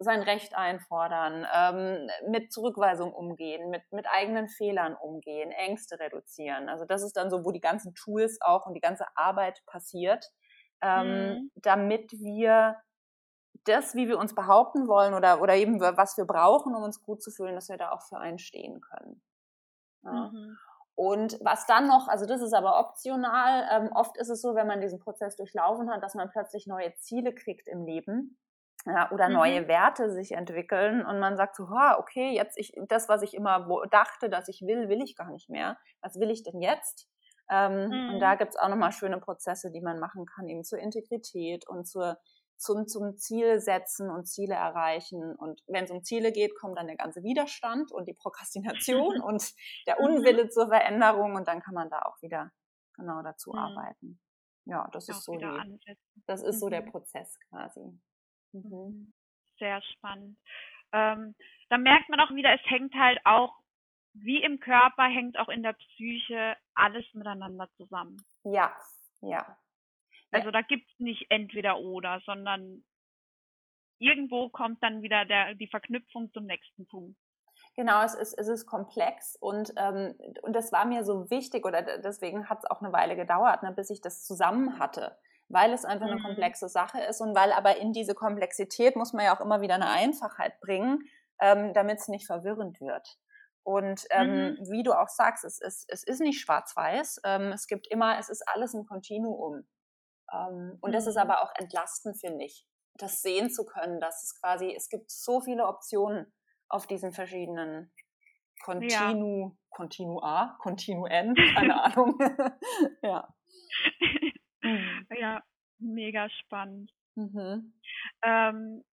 sein Recht einfordern, ähm, mit Zurückweisung umgehen, mit, mit eigenen Fehlern umgehen, Ängste reduzieren. Also das ist dann so, wo die ganzen Tools auch und die ganze Arbeit passiert, ähm, mhm. damit wir das, wie wir uns behaupten wollen oder, oder eben was wir brauchen, um uns gut zu fühlen, dass wir da auch für einstehen können. Ja. Mhm. Und was dann noch, also das ist aber optional, ähm, oft ist es so, wenn man diesen Prozess durchlaufen hat, dass man plötzlich neue Ziele kriegt im Leben ja, oder mhm. neue Werte sich entwickeln und man sagt so, ha, okay, jetzt ich, das, was ich immer dachte, dass ich will, will ich gar nicht mehr. Was will ich denn jetzt? Ähm, mhm. Und da gibt's auch nochmal schöne Prozesse, die man machen kann, eben zur Integrität und zur, zum, zum Ziel setzen und Ziele erreichen. Und wenn es um Ziele geht, kommt dann der ganze Widerstand und die Prokrastination <laughs> und der mhm. Unwille zur Veränderung und dann kann man da auch wieder genau dazu mhm. arbeiten. Ja, das ist so die, das ist so der mhm. Prozess quasi. Mhm. mhm. Sehr spannend. Ähm, da merkt man auch wieder, es hängt halt auch wie im Körper hängt auch in der Psyche alles miteinander zusammen. Ja, ja. Also da gibt's nicht entweder oder, sondern irgendwo kommt dann wieder der, die Verknüpfung zum nächsten Punkt. Genau, es ist, es ist komplex und, ähm, und das war mir so wichtig oder deswegen hat es auch eine Weile gedauert, ne, bis ich das zusammen hatte, weil es einfach mhm. eine komplexe Sache ist und weil aber in diese Komplexität muss man ja auch immer wieder eine Einfachheit bringen, ähm, damit es nicht verwirrend wird. Und ähm, mhm. wie du auch sagst, es ist, es ist nicht schwarz-weiß. Ähm, es gibt immer, es ist alles ein Kontinuum. Ähm, und das ist mhm. aber auch entlastend, finde ich, das sehen zu können, dass es quasi, es gibt so viele Optionen auf diesen verschiedenen Kontinu, ja. Kontinua, Kontinuen, <laughs> keine Ahnung. <laughs> ja. Mhm. ja, mega spannend. Mhm. Ähm,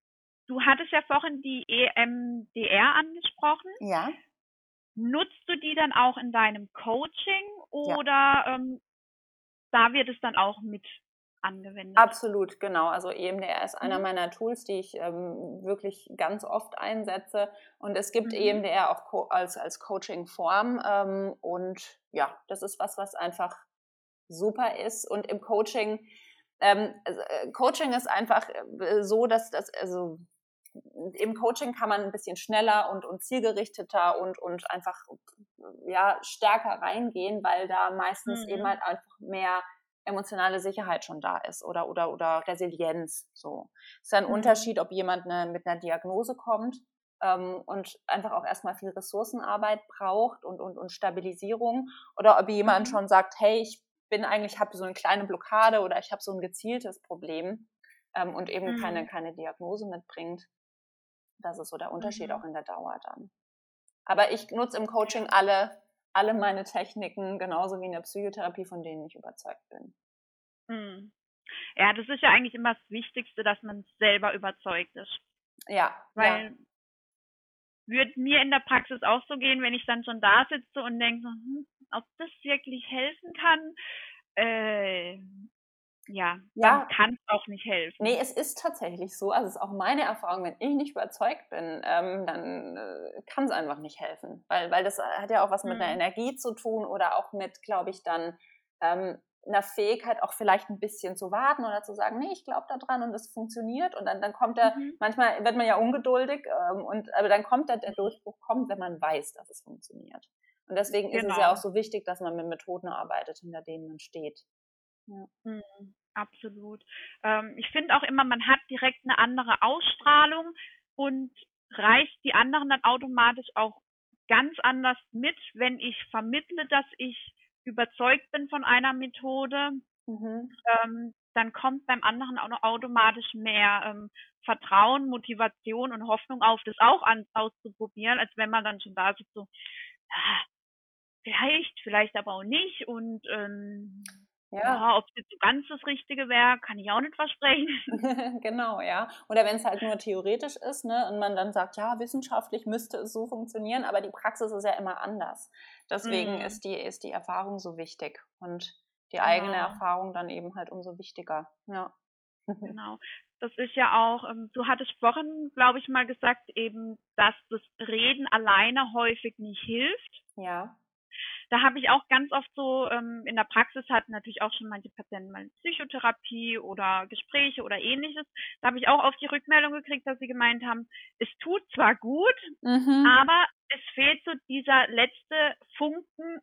du hattest ja vorhin die EMDR angesprochen. Ja. Nutzt du die dann auch in deinem Coaching oder ja. ähm, da wird es dann auch mit angewendet? Absolut, genau. Also EMDR ist einer mhm. meiner Tools, die ich ähm, wirklich ganz oft einsetze. Und es gibt mhm. EMDR auch als, als Coaching-Form. Ähm, und ja, das ist was, was einfach super ist. Und im Coaching, ähm, also, äh, Coaching ist einfach äh, so, dass das, also im Coaching kann man ein bisschen schneller und, und zielgerichteter und, und einfach ja, stärker reingehen, weil da meistens mhm. eben halt einfach mehr emotionale Sicherheit schon da ist oder, oder, oder Resilienz. So. Es ist ein mhm. Unterschied, ob jemand eine, mit einer Diagnose kommt ähm, und einfach auch erstmal viel Ressourcenarbeit braucht und, und, und Stabilisierung oder ob jemand mhm. schon sagt, hey, ich bin eigentlich, habe so eine kleine Blockade oder ich habe so ein gezieltes Problem ähm, und eben mhm. keine, keine Diagnose mitbringt. Das ist so der Unterschied mhm. auch in der Dauer dann. Aber ich nutze im Coaching alle, alle meine Techniken, genauso wie in der Psychotherapie, von denen ich überzeugt bin. Mhm. Ja, das ist ja eigentlich immer das Wichtigste, dass man selber überzeugt ist. Ja. Weil ja. würde mir in der Praxis auch so gehen, wenn ich dann schon da sitze und denke, hm, ob das wirklich helfen kann, äh, ja, ja. kann es auch nicht helfen. Nee, es ist tatsächlich so. Also es ist auch meine Erfahrung, wenn ich nicht überzeugt bin, ähm, dann äh, kann es einfach nicht helfen. Weil, weil das hat ja auch was mit mhm. einer Energie zu tun oder auch mit, glaube ich, dann ähm, einer Fähigkeit auch vielleicht ein bisschen zu warten oder zu sagen, nee, ich glaube da dran und es funktioniert und dann, dann kommt er, mhm. manchmal wird man ja ungeduldig ähm, und aber dann kommt der, der Durchbruch kommt, wenn man weiß, dass es funktioniert. Und deswegen genau. ist es ja genau. auch so wichtig, dass man mit Methoden arbeitet, hinter denen man steht. Ja. Mhm, absolut. Ähm, ich finde auch immer, man hat direkt eine andere Ausstrahlung und reißt die anderen dann automatisch auch ganz anders mit, wenn ich vermittle, dass ich überzeugt bin von einer Methode. Mhm. Ähm, dann kommt beim anderen auch noch automatisch mehr ähm, Vertrauen, Motivation und Hoffnung auf, das auch an, auszuprobieren, als wenn man dann schon da sitzt so, ah, vielleicht, vielleicht aber auch nicht und ähm, ja. ja, ob es jetzt so ganz das Richtige wäre, kann ich auch nicht versprechen. <laughs> genau, ja. Oder wenn es halt nur theoretisch ist, ne, und man dann sagt, ja, wissenschaftlich müsste es so funktionieren, aber die Praxis ist ja immer anders. Deswegen mm. ist die, ist die Erfahrung so wichtig und die eigene genau. Erfahrung dann eben halt umso wichtiger. Ja. <laughs> Genau. Das ist ja auch, ähm, du hattest vorhin, glaube ich, mal gesagt, eben, dass das Reden alleine häufig nicht hilft. Ja da habe ich auch ganz oft so, ähm, in der Praxis hatten natürlich auch schon manche Patienten mal Psychotherapie oder Gespräche oder ähnliches. Da habe ich auch oft die Rückmeldung gekriegt, dass sie gemeint haben, es tut zwar gut, mhm. aber es fehlt so dieser letzte Funken,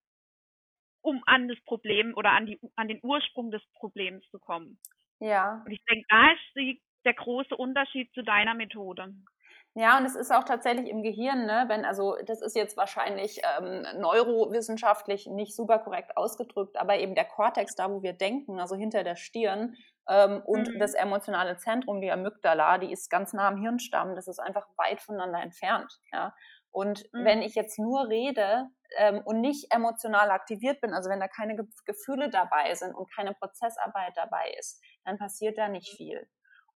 um an das Problem oder an, die, an den Ursprung des Problems zu kommen. Ja. Und ich denke, da ist die der große Unterschied zu deiner Methode? Ja, und es ist auch tatsächlich im Gehirn, ne, wenn, also das ist jetzt wahrscheinlich ähm, neurowissenschaftlich nicht super korrekt ausgedrückt, aber eben der Kortex, da wo wir denken, also hinter der Stirn, ähm, und mhm. das emotionale Zentrum, die Amygdala, die ist ganz nah am Hirnstamm, das ist einfach weit voneinander entfernt. Ja. Und mhm. wenn ich jetzt nur rede ähm, und nicht emotional aktiviert bin, also wenn da keine Ge Gefühle dabei sind und keine Prozessarbeit dabei ist, dann passiert da nicht viel.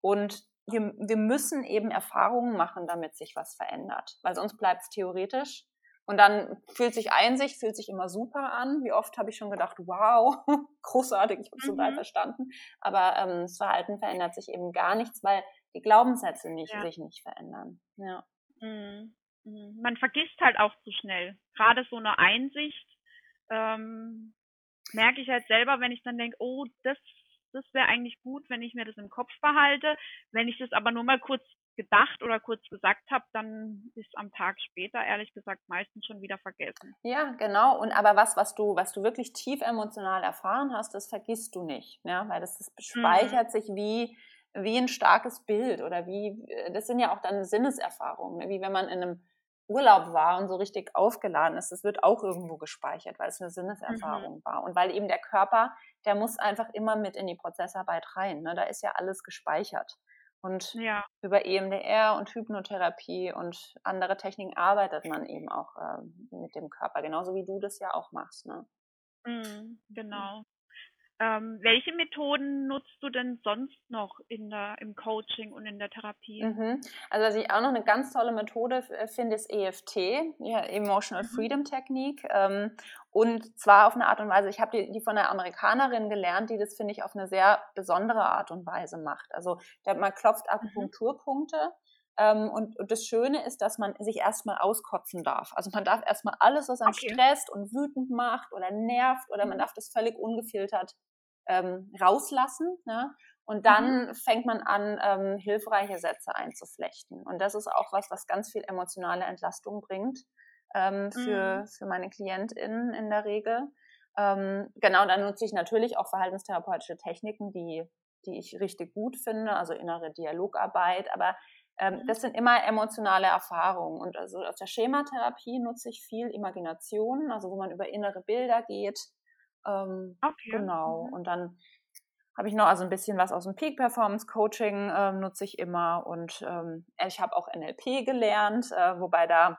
Und wir, wir müssen eben Erfahrungen machen, damit sich was verändert, weil sonst bleibt es theoretisch. Und dann fühlt sich Einsicht, fühlt sich immer super an. Wie oft habe ich schon gedacht, wow, <laughs> großartig, ich habe es mhm. total verstanden. Aber ähm, das Verhalten verändert sich eben gar nichts, weil die Glaubenssätze nicht, ja. sich nicht verändern. Ja. Mhm. mhm. Man vergisst halt auch zu schnell. Gerade so eine Einsicht ähm, merke ich halt selber, wenn ich dann denke, oh, das das wäre eigentlich gut, wenn ich mir das im Kopf behalte. Wenn ich das aber nur mal kurz gedacht oder kurz gesagt habe, dann ist am Tag später ehrlich gesagt meistens schon wieder vergessen. Ja, genau. Und aber was, was du, was du wirklich tief emotional erfahren hast, das vergisst du nicht, ja, weil das, das speichert mhm. sich wie wie ein starkes Bild oder wie das sind ja auch dann Sinneserfahrungen, ne? wie wenn man in einem Urlaub war und so richtig aufgeladen ist, das wird auch irgendwo gespeichert, weil es eine Sinneserfahrung mhm. war. Und weil eben der Körper, der muss einfach immer mit in die Prozessarbeit rein. Ne? Da ist ja alles gespeichert. Und ja. über EMDR und Hypnotherapie und andere Techniken arbeitet man eben auch äh, mit dem Körper, genauso wie du das ja auch machst. Ne? Mhm, genau. Ähm, welche Methoden nutzt du denn sonst noch in der, im Coaching und in der Therapie? Mhm. Also was ich auch noch eine ganz tolle Methode äh, finde, ist EFT, ja, Emotional mhm. Freedom Technique. Ähm, und zwar auf eine Art und Weise, ich habe die, die von einer Amerikanerin gelernt, die das, finde ich, auf eine sehr besondere Art und Weise macht. Also man klopft. Akupunkturpunkte. Mhm. Ähm, und, und, das Schöne ist, dass man sich erstmal auskotzen darf. Also man darf erstmal alles, was einem okay. stresst und wütend macht oder nervt oder man mhm. darf das völlig ungefiltert ähm, rauslassen. Ne? Und dann mhm. fängt man an, ähm, hilfreiche Sätze einzuflechten. Und das ist auch was, was ganz viel emotionale Entlastung bringt ähm, für, mhm. für meine KlientInnen in der Regel. Ähm, genau, dann nutze ich natürlich auch verhaltenstherapeutische Techniken, die, die ich richtig gut finde, also innere Dialogarbeit. Aber ähm, mhm. das sind immer emotionale Erfahrungen. Und also aus der Schematherapie nutze ich viel Imagination, also wo man über innere Bilder geht, ähm, okay. Genau. Mhm. Und dann habe ich noch also ein bisschen was aus dem Peak Performance Coaching ähm, nutze ich immer und ähm, ich habe auch NLP gelernt, äh, wobei da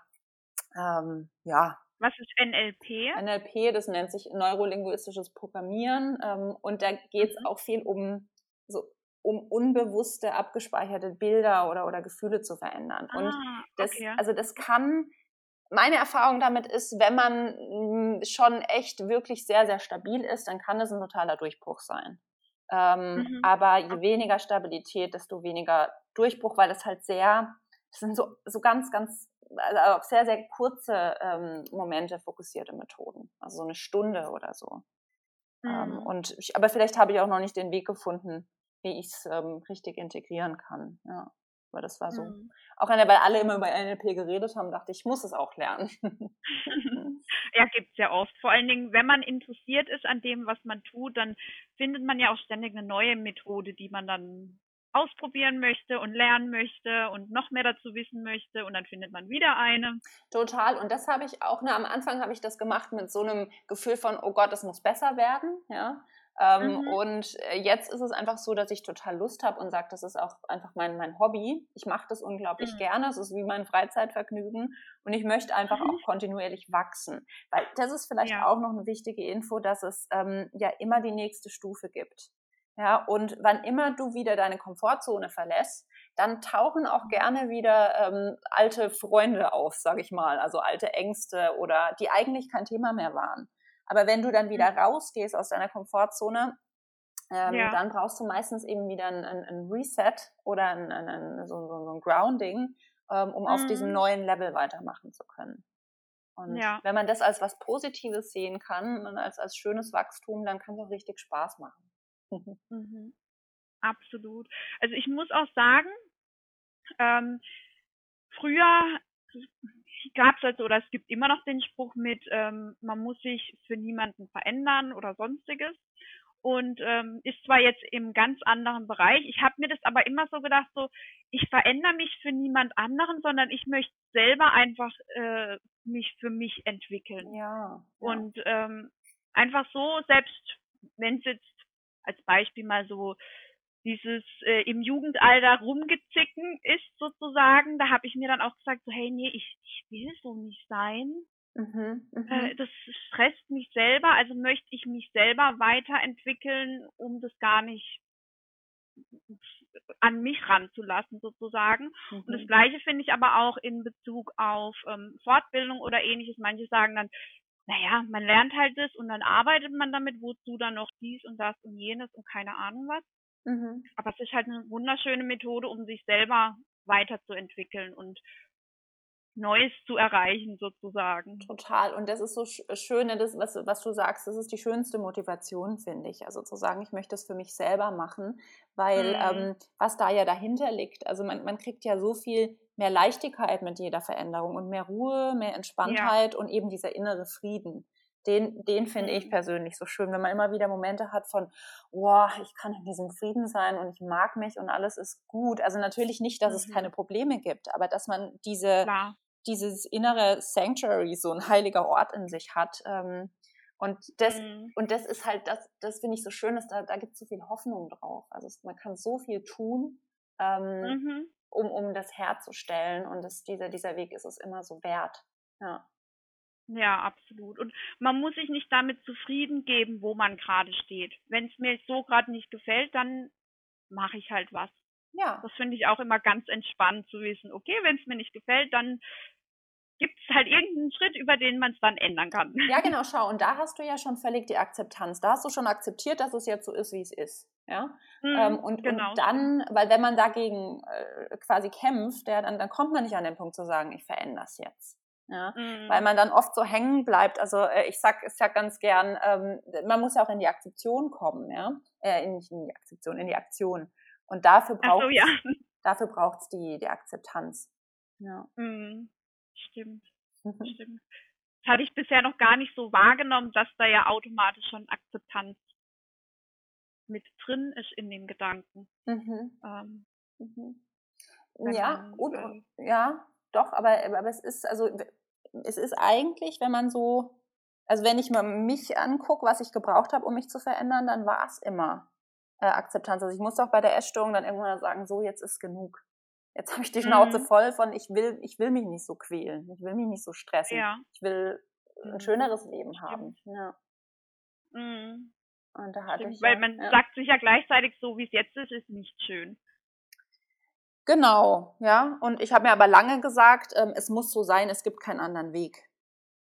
ähm, ja. Was ist NLP? NLP, das nennt sich neurolinguistisches Programmieren ähm, und da geht es mhm. auch viel um so um unbewusste abgespeicherte Bilder oder oder Gefühle zu verändern. Ah, und das okay. also das kann meine Erfahrung damit ist, wenn man hm, schon echt wirklich sehr, sehr stabil ist, dann kann es ein totaler Durchbruch sein. Ähm, mhm. Aber je weniger Stabilität, desto weniger Durchbruch, weil das halt sehr, das sind so, so ganz, ganz, also auf sehr, sehr kurze ähm, Momente fokussierte Methoden. Also so eine Stunde oder so. Ähm, mhm. Ähm, und ich, aber vielleicht habe ich auch noch nicht den Weg gefunden, wie ich es ähm, richtig integrieren kann. Ja. Aber das war so. Mhm. Auch weil alle immer über NLP geredet haben, dachte ich, ich muss es auch lernen. <laughs> ja, gibt es ja oft. Vor allen Dingen, wenn man interessiert ist an dem, was man tut, dann findet man ja auch ständig eine neue Methode, die man dann ausprobieren möchte und lernen möchte und noch mehr dazu wissen möchte und dann findet man wieder eine. Total und das habe ich auch, ne, am Anfang habe ich das gemacht mit so einem Gefühl von, oh Gott, es muss besser werden, ja. Ähm, mhm. Und äh, jetzt ist es einfach so, dass ich total Lust habe und sage, das ist auch einfach mein, mein Hobby. Ich mache das unglaublich mhm. gerne. Es ist wie mein Freizeitvergnügen. Und ich möchte einfach mhm. auch kontinuierlich wachsen. Weil das ist vielleicht ja. auch noch eine wichtige Info, dass es ähm, ja immer die nächste Stufe gibt. Ja, und wann immer du wieder deine Komfortzone verlässt, dann tauchen auch mhm. gerne wieder ähm, alte Freunde auf, sage ich mal, also alte Ängste oder die eigentlich kein Thema mehr waren. Aber wenn du dann wieder mhm. rausgehst aus deiner Komfortzone, ähm, ja. dann brauchst du meistens eben wieder ein, ein, ein Reset oder ein, so, so, ein Grounding, ähm, um mhm. auf diesem mhm. neuen Level weitermachen zu können. Und ja. wenn man das als was Positives sehen kann und als, als schönes Wachstum, dann kann es auch richtig Spaß machen. <laughs> Mhm. Absolut. Also ich muss auch sagen, ähm, früher gab es also oder es gibt immer noch den Spruch mit, ähm, man muss sich für niemanden verändern oder sonstiges. und ähm, ist zwar jetzt im ganz anderen Bereich. Ich habe mir das aber immer so gedacht, so ich verändere mich für niemand anderen, sondern ich möchte selber einfach äh, mich für mich entwickeln. Ja. ja. Und ähm, einfach so, selbst wenn es jetzt als Beispiel mal so dieses äh, im Jugendalter rumgezicken ist sozusagen, da habe ich mir dann auch gesagt, so hey, nee, ich, ich will so nicht sein. Mhm, mh. äh, das stresst mich selber, also möchte ich mich selber weiterentwickeln, um das gar nicht an mich ranzulassen sozusagen. Mhm. Und das mhm. gleiche finde ich aber auch in Bezug auf ähm, Fortbildung oder ähnliches. Manche sagen dann, naja, man lernt halt das und dann arbeitet man damit, wozu dann noch dies und das und jenes und keine Ahnung was. Mhm. Aber es ist halt eine wunderschöne Methode, um sich selber weiterzuentwickeln und Neues zu erreichen sozusagen. Total. Und das ist so schön, das, was, was du sagst, das ist die schönste Motivation, finde ich. Also zu sagen, ich möchte es für mich selber machen, weil mhm. ähm, was da ja dahinter liegt, also man, man kriegt ja so viel mehr Leichtigkeit mit jeder Veränderung und mehr Ruhe, mehr Entspanntheit ja. und eben dieser innere Frieden. Den, den finde ich mhm. persönlich so schön, wenn man immer wieder Momente hat von, boah, ich kann in diesem Frieden sein und ich mag mich und alles ist gut. Also natürlich nicht, dass mhm. es keine Probleme gibt, aber dass man diese, Klar dieses innere Sanctuary, so ein heiliger Ort in sich hat. Ähm, und das, mhm. und das ist halt, das, das finde ich so schön, dass da, da gibt es so viel Hoffnung drauf. Also es, man kann so viel tun, ähm, mhm. um, um das herzustellen. Und das, dieser, dieser Weg ist es immer so wert. Ja. Ja, absolut. Und man muss sich nicht damit zufrieden geben, wo man gerade steht. Wenn es mir so gerade nicht gefällt, dann mache ich halt was. Ja. Das finde ich auch immer ganz entspannt zu wissen, okay, wenn es mir nicht gefällt, dann gibt es halt irgendeinen Schritt, über den man es dann ändern kann. Ja, genau, schau, und da hast du ja schon völlig die Akzeptanz. Da hast du schon akzeptiert, dass es jetzt so ist, wie es ist. Ja? Mhm, ähm, und, genau. und dann, weil wenn man dagegen äh, quasi kämpft, ja, dann, dann kommt man nicht an den Punkt zu sagen, ich verändere es jetzt. Ja, mhm. Weil man dann oft so hängen bleibt. Also äh, ich sag, ich sag ganz gern, ähm, man muss ja auch in die Akzeption kommen, ja. Äh, nicht in die Akzeption, in die Aktion. Und dafür braucht so, ja. dafür braucht's die, die Akzeptanz. Ja. Mhm. Stimmt. <laughs> Stimmt. Das hatte ich bisher noch gar nicht so wahrgenommen, dass da ja automatisch schon Akzeptanz mit drin ist in dem Gedanken. Mhm. Ähm, mhm. Ja, man, und, äh, ja, doch, aber, aber es ist, also es ist eigentlich, wenn man so, also wenn ich mal mich angucke, was ich gebraucht habe, um mich zu verändern, dann war es immer äh, Akzeptanz. Also ich musste auch bei der Essstörung dann irgendwann sagen, so jetzt ist genug. Jetzt habe ich die Schnauze mhm. voll von, ich will, ich will mich nicht so quälen, ich will mich nicht so stressen. Ja. Ich will ein mhm. schöneres Leben Stimmt. haben. Ja. Mhm. Und da hatte Stimmt, ich. Weil ja, man ja. sagt sich ja gleichzeitig, so wie es jetzt ist, ist nicht schön. Genau, ja. Und ich habe mir aber lange gesagt, ähm, es muss so sein, es gibt keinen anderen Weg.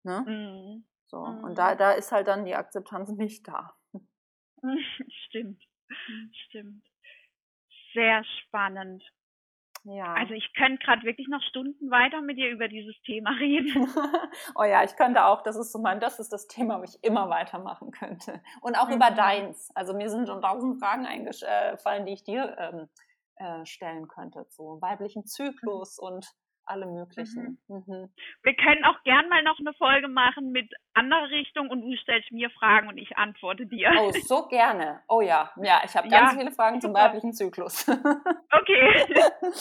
Ne? Mhm. So. Und da, mhm. da ist halt dann die Akzeptanz <laughs> nicht da. <laughs> Stimmt. Mhm. Stimmt. Sehr spannend. Ja. Also ich könnte gerade wirklich noch Stunden weiter mit dir über dieses Thema <laughs> reden. oh ja, ich könnte auch, das ist so mein, das ist das Thema, wo ich immer weitermachen könnte. Und auch mhm. über deins. Also mir sind schon tausend Fragen eingefallen, die ich dir ähm, äh, stellen könnte zu weiblichen Zyklus mhm. und alle möglichen. Mhm. Mhm. Wir können auch gern mal noch eine Folge machen mit anderer Richtung und du stellst mir Fragen und ich antworte dir. Oh, so gerne. Oh ja, ja, ich habe ja, ganz viele Fragen zum weiblichen Zyklus. Okay. <laughs>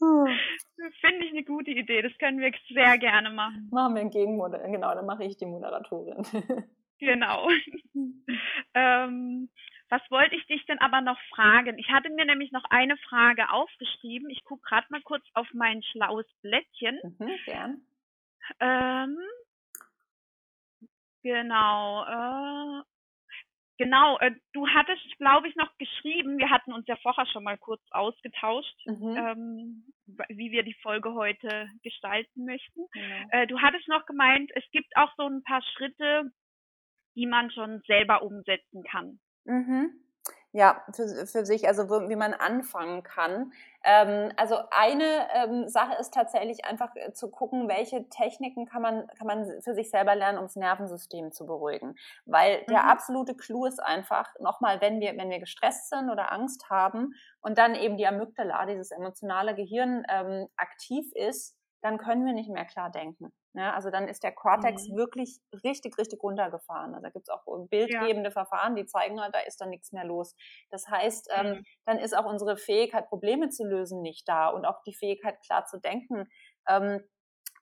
Finde ich eine gute Idee. Das können wir sehr gerne machen. Machen wir ein Gegenmodell. Genau, dann mache ich die Moderatorin. genau. <laughs> ähm, was wollte ich dich denn aber noch fragen? Ich hatte mir nämlich noch eine Frage aufgeschrieben. Ich gucke gerade mal kurz auf mein schlaues Blättchen. Mhm, gern. Ähm, genau. Äh, genau, äh, du hattest, glaube ich, noch geschrieben, wir hatten uns ja vorher schon mal kurz ausgetauscht, mhm. ähm, wie wir die Folge heute gestalten möchten. Mhm. Äh, du hattest noch gemeint, es gibt auch so ein paar Schritte, die man schon selber umsetzen kann. Mhm. Ja, für, für sich, also wie man anfangen kann. Ähm, also eine ähm, Sache ist tatsächlich einfach äh, zu gucken, welche Techniken kann man, kann man für sich selber lernen, um das Nervensystem zu beruhigen. Weil der mhm. absolute Clou ist einfach, nochmal, wenn wir, wenn wir gestresst sind oder Angst haben und dann eben die Amygdala, dieses emotionale Gehirn, ähm, aktiv ist, dann können wir nicht mehr klar denken. Ja, also dann ist der Cortex mhm. wirklich richtig, richtig runtergefahren. Also da gibt es auch bildgebende ja. Verfahren, die zeigen halt, da ist dann nichts mehr los. Das heißt, ähm, mhm. ähm, dann ist auch unsere Fähigkeit, Probleme zu lösen, nicht da und auch die Fähigkeit, klar zu denken. Ähm,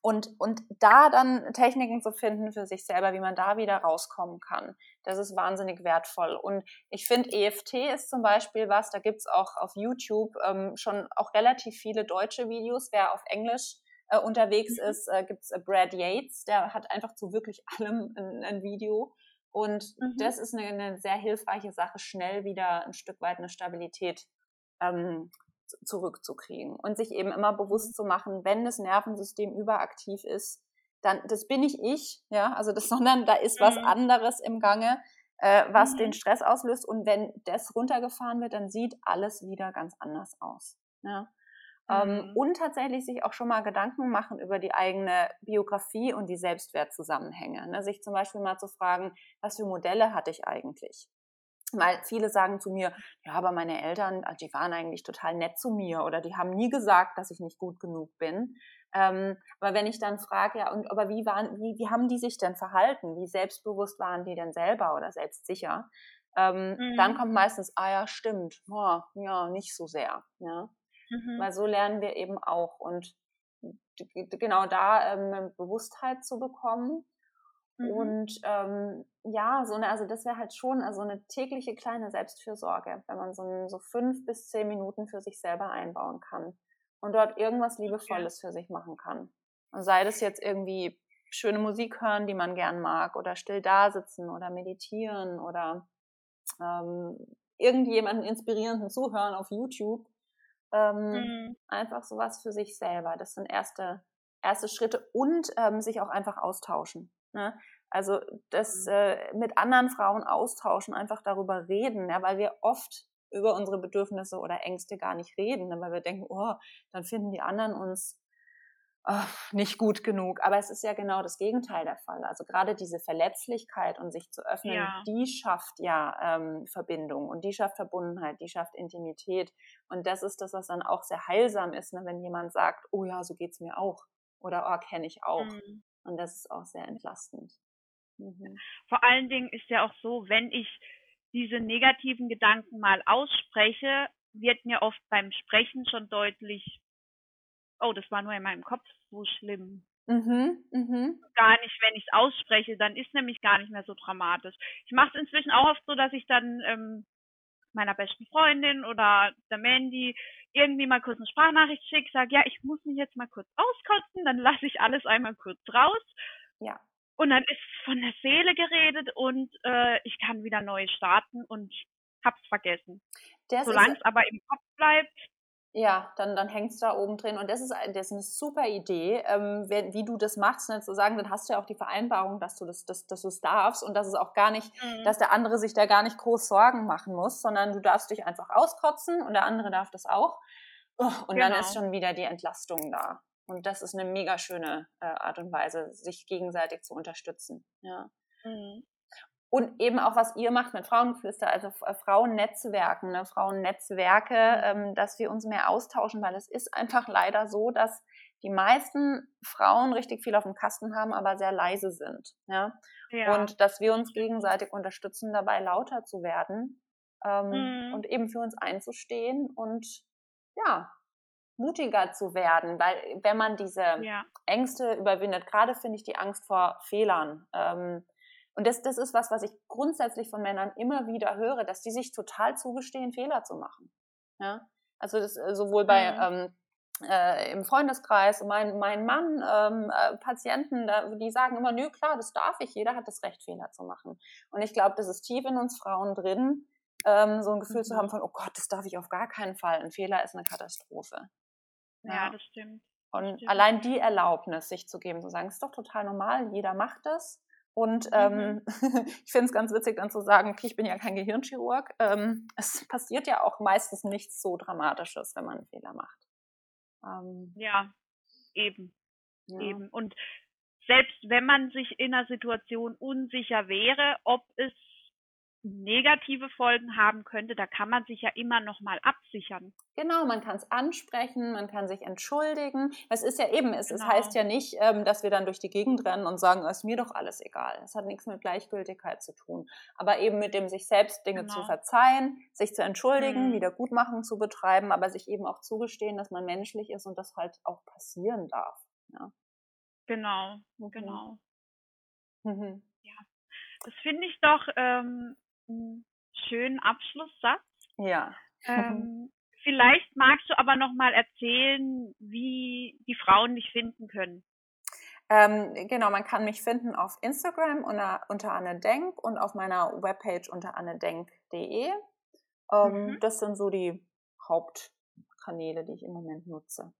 und, und da dann Techniken zu finden für sich selber, wie man da wieder rauskommen kann, das ist wahnsinnig wertvoll. Und ich finde, EFT ist zum Beispiel was, da gibt es auch auf YouTube ähm, schon auch relativ viele deutsche Videos. Wer auf Englisch äh, unterwegs mhm. ist, äh, gibt es äh, Brad Yates, der hat einfach zu wirklich allem ein, ein Video. Und mhm. das ist eine, eine, sehr hilfreiche Sache, schnell wieder ein Stück weit eine Stabilität ähm, zurückzukriegen und sich eben immer bewusst mhm. zu machen, wenn das Nervensystem überaktiv ist, dann das bin nicht ich, ja, also das, <laughs> sondern da ist was mhm. anderes im Gange, äh, was mhm. den Stress auslöst und wenn das runtergefahren wird, dann sieht alles wieder ganz anders aus. Ja. Ähm, mhm. und tatsächlich sich auch schon mal Gedanken machen über die eigene Biografie und die Selbstwertzusammenhänge. Ne? Sich zum Beispiel mal zu fragen, was für Modelle hatte ich eigentlich? Weil viele sagen zu mir, ja, aber meine Eltern, ah, die waren eigentlich total nett zu mir oder die haben nie gesagt, dass ich nicht gut genug bin. Ähm, aber wenn ich dann frage, ja, und aber wie waren, wie, wie haben die sich denn verhalten? Wie selbstbewusst waren die denn selber oder selbstsicher? Ähm, mhm. Dann kommt meistens, ah ja, stimmt, oh, ja, nicht so sehr. Ja? Mhm. Weil so lernen wir eben auch. Und genau da ähm, Bewusstheit zu bekommen Mhm. Und ähm, ja, so eine, also das wäre halt schon also eine tägliche kleine Selbstfürsorge, wenn man so, so fünf bis zehn Minuten für sich selber einbauen kann und dort irgendwas Liebevolles für sich machen kann. Und sei das jetzt irgendwie schöne Musik hören, die man gern mag, oder still da sitzen oder meditieren oder ähm, irgendjemanden inspirierenden zuhören auf YouTube. Ähm, mhm. Einfach sowas für sich selber. Das sind erste, erste Schritte und ähm, sich auch einfach austauschen. Ne? Also das mhm. äh, mit anderen Frauen austauschen, einfach darüber reden, ja, weil wir oft über unsere Bedürfnisse oder Ängste gar nicht reden, ne, weil wir denken, oh, dann finden die anderen uns oh, nicht gut genug. Aber es ist ja genau das Gegenteil der Fall. Also gerade diese Verletzlichkeit und sich zu öffnen, ja. die schafft ja ähm, Verbindung und die schafft Verbundenheit, die schafft Intimität. Und das ist das, was dann auch sehr heilsam ist, ne, wenn jemand sagt, oh ja, so geht's mir auch oder oh, kenne ich auch. Mhm. Und das ist auch sehr entlastend. Mhm. Vor allen Dingen ist ja auch so, wenn ich diese negativen Gedanken mal ausspreche, wird mir oft beim Sprechen schon deutlich, oh, das war nur in meinem Kopf so schlimm. Mhm, mhm. Gar nicht, wenn ich es ausspreche, dann ist nämlich gar nicht mehr so dramatisch. Ich mache es inzwischen auch oft so, dass ich dann ähm, meiner besten Freundin oder der Mandy irgendwie mal kurz eine Sprachnachricht schicke, sage, ja, ich muss mich jetzt mal kurz auskotzen, dann lasse ich alles einmal kurz raus. Ja. Und dann ist von der Seele geredet und äh, ich kann wieder neu starten und hab's vergessen. Solange es aber im Kopf bleibt, ja, dann, dann hängt es da oben drin. Und das ist, das ist eine super Idee, ähm, wie, wie, du das machst, ne, zu sagen, dann hast du ja auch die Vereinbarung, dass du das, das, dass du es darfst und dass es auch gar nicht, mhm. dass der andere sich da gar nicht groß Sorgen machen muss, sondern du darfst dich einfach auskotzen und der andere darf das auch. Oh, und genau. dann ist schon wieder die Entlastung da. Und das ist eine mega schöne äh, Art und Weise, sich gegenseitig zu unterstützen. Ja. Mhm und eben auch, was ihr macht mit Frauengeflüster, also äh, Frauennetzwerken, ne, Frauennetzwerke, ähm, dass wir uns mehr austauschen, weil es ist einfach leider so, dass die meisten Frauen richtig viel auf dem Kasten haben, aber sehr leise sind. Ja? ja. Und dass wir uns gegenseitig unterstützen, dabei lauter zu werden ähm, mhm. und eben für uns einzustehen und ja, mutiger zu werden, weil wenn man diese ja. Ängste überwindet, gerade finde ich die Angst vor Fehlern, ähm, und das, das ist was, was ich grundsätzlich von Männern immer wieder höre, dass die sich total zugestehen, Fehler zu machen. Ja? Also das äh, sowohl bei mhm. ähm, äh, im Freundeskreis, mein, mein Mann, ähm, äh, Patienten, da, die sagen immer, nö, klar, das darf ich, jeder hat das Recht, Fehler zu machen. Und ich glaube, das ist tief in uns Frauen drin, ähm, so ein Gefühl mhm. zu haben von, oh Gott, das darf ich auf gar keinen Fall. Ein Fehler ist eine Katastrophe. Ja, ja das stimmt. Und stimmt. allein die Erlaubnis, sich zu geben, zu sagen, ist doch total normal, jeder macht das. Und ähm, mhm. <laughs> ich finde es ganz witzig, dann zu sagen, okay, ich bin ja kein Gehirnchirurg. Ähm, es passiert ja auch meistens nichts so Dramatisches, wenn man einen Fehler macht. Ähm, ja, eben. Ja. Eben. Und selbst wenn man sich in einer Situation unsicher wäre, ob es negative Folgen haben könnte, da kann man sich ja immer noch mal absichern. Genau, man kann es ansprechen, man kann sich entschuldigen. Es ist ja eben, es, genau. es heißt ja nicht, ähm, dass wir dann durch die Gegend rennen und sagen, es ist mir doch alles egal. Es hat nichts mit Gleichgültigkeit zu tun. Aber eben mit dem sich selbst Dinge genau. zu verzeihen, sich zu entschuldigen, mhm. Wiedergutmachen zu betreiben, aber sich eben auch zugestehen, dass man menschlich ist und das halt auch passieren darf. Ja. Genau, mhm. genau. Mhm. Ja, das finde ich doch ähm, schönen Abschlusssatz. Ja. Ähm, <laughs> vielleicht magst du aber noch mal erzählen, wie die Frauen dich finden können. Ähm, genau, man kann mich finden auf Instagram unter, unter Anne Denk und auf meiner Webpage unter annedenk.de. Ähm, mhm. Das sind so die Hauptkanäle, die ich im Moment nutze.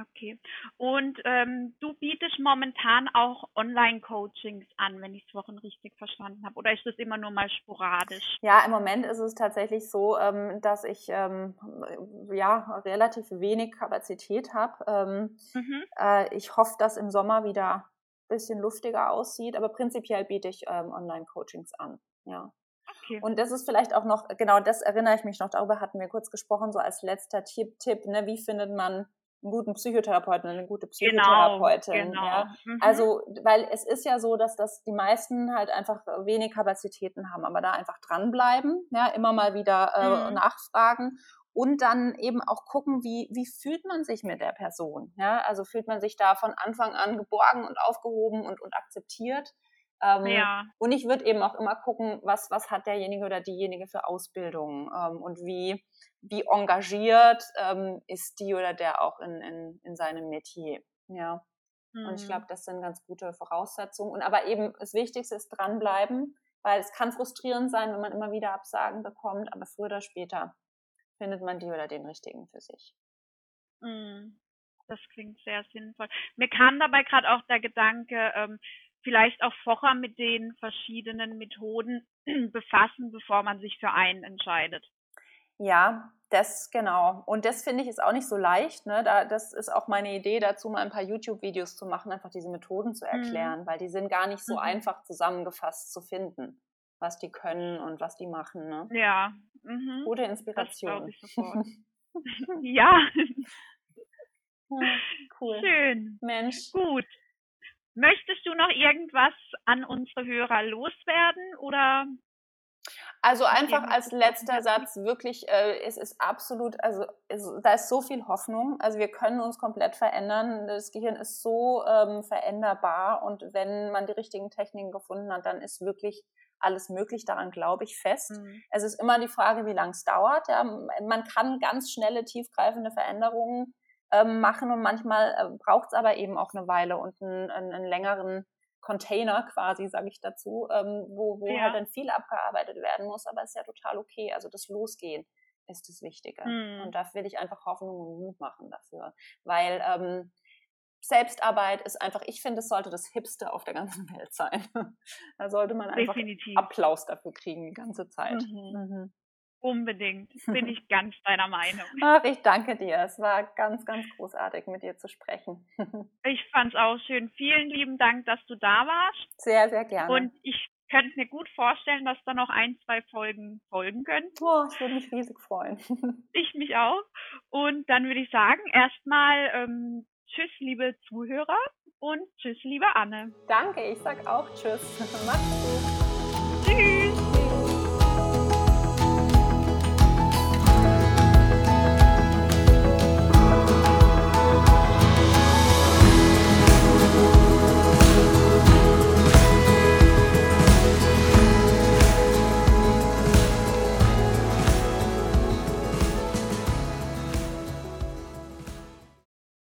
Okay. Und ähm, du bietest momentan auch Online-Coachings an, wenn ich es vorhin richtig verstanden habe. Oder ist das immer nur mal sporadisch? Ja, im Moment ist es tatsächlich so, ähm, dass ich ähm, ja relativ wenig Kapazität habe. Ähm, mhm. äh, ich hoffe, dass im Sommer wieder ein bisschen luftiger aussieht, aber prinzipiell biete ich ähm, Online-Coachings an. Ja. Okay. Und das ist vielleicht auch noch, genau das erinnere ich mich noch, darüber hatten wir kurz gesprochen, so als letzter Tipp, Tipp ne, wie findet man einen guten Psychotherapeuten, eine gute genau, Psychotherapeutin. Genau, genau. Ja. Mhm. Also, weil es ist ja so, dass das die meisten halt einfach wenig Kapazitäten haben, aber da einfach dranbleiben, ja, immer mal wieder äh, mhm. nachfragen und dann eben auch gucken, wie, wie fühlt man sich mit der Person. Ja? Also fühlt man sich da von Anfang an geborgen und aufgehoben und, und akzeptiert. Ähm, ja. Und ich würde eben auch immer gucken, was, was hat derjenige oder diejenige für Ausbildung ähm, und wie, wie engagiert ähm, ist die oder der auch in, in, in seinem Metier. Ja. Mhm. Und ich glaube, mhm. das sind ganz gute Voraussetzungen. Und aber eben das Wichtigste ist dranbleiben, weil es kann frustrierend sein, wenn man immer wieder Absagen bekommt, aber früher oder später findet man die oder den richtigen für sich. Mhm. Das klingt sehr sinnvoll. Mir kam dabei gerade auch der Gedanke, ähm, vielleicht auch vorher mit den verschiedenen Methoden <clears throat> befassen, bevor man sich für einen entscheidet. Ja, das genau. Und das finde ich ist auch nicht so leicht. Ne? Da, das ist auch meine Idee dazu, mal ein paar YouTube-Videos zu machen, einfach diese Methoden zu mhm. erklären, mhm. weil die sind gar nicht so mhm. einfach zusammengefasst zu finden, was die können und was die machen. Ne? Ja. Mhm. Gute Inspiration. <laughs> <laughs> Ja. ja. Cool. Schön. Mensch. Gut. Möchtest du noch irgendwas an unsere Hörer loswerden oder? Also einfach als letzter Satz wirklich, äh, es ist absolut, also es, da ist so viel Hoffnung. Also wir können uns komplett verändern. Das Gehirn ist so ähm, veränderbar und wenn man die richtigen Techniken gefunden hat, dann ist wirklich alles möglich. Daran glaube ich fest. Mhm. Es ist immer die Frage, wie lange es dauert. Ja. Man kann ganz schnelle, tiefgreifende Veränderungen ähm, machen und manchmal äh, braucht es aber eben auch eine Weile und einen, einen, einen längeren Container quasi, sage ich dazu, ähm, wo, wo ja. halt dann viel abgearbeitet werden muss, aber es ist ja total okay. Also das Losgehen ist das Wichtige. Mhm. Und da will ich einfach Hoffnung und Mut machen dafür. Weil ähm, Selbstarbeit ist einfach, ich finde, es sollte das Hipste auf der ganzen Welt sein. <laughs> da sollte man einfach Definitiv. Applaus dafür kriegen die ganze Zeit. Mhm. Mhm. Unbedingt, <laughs> bin ich ganz deiner Meinung. Ach, ich danke dir. Es war ganz, ganz großartig, mit dir zu sprechen. <laughs> ich fand es auch schön. Vielen lieben Dank, dass du da warst. Sehr, sehr gerne. Und ich könnte mir gut vorstellen, dass da noch ein, zwei Folgen folgen können. Oh, ich würde mich riesig freuen. <laughs> ich mich auch. Und dann würde ich sagen, erstmal ähm, Tschüss, liebe Zuhörer und Tschüss, liebe Anne. Danke, ich sag auch Tschüss. Mach's gut.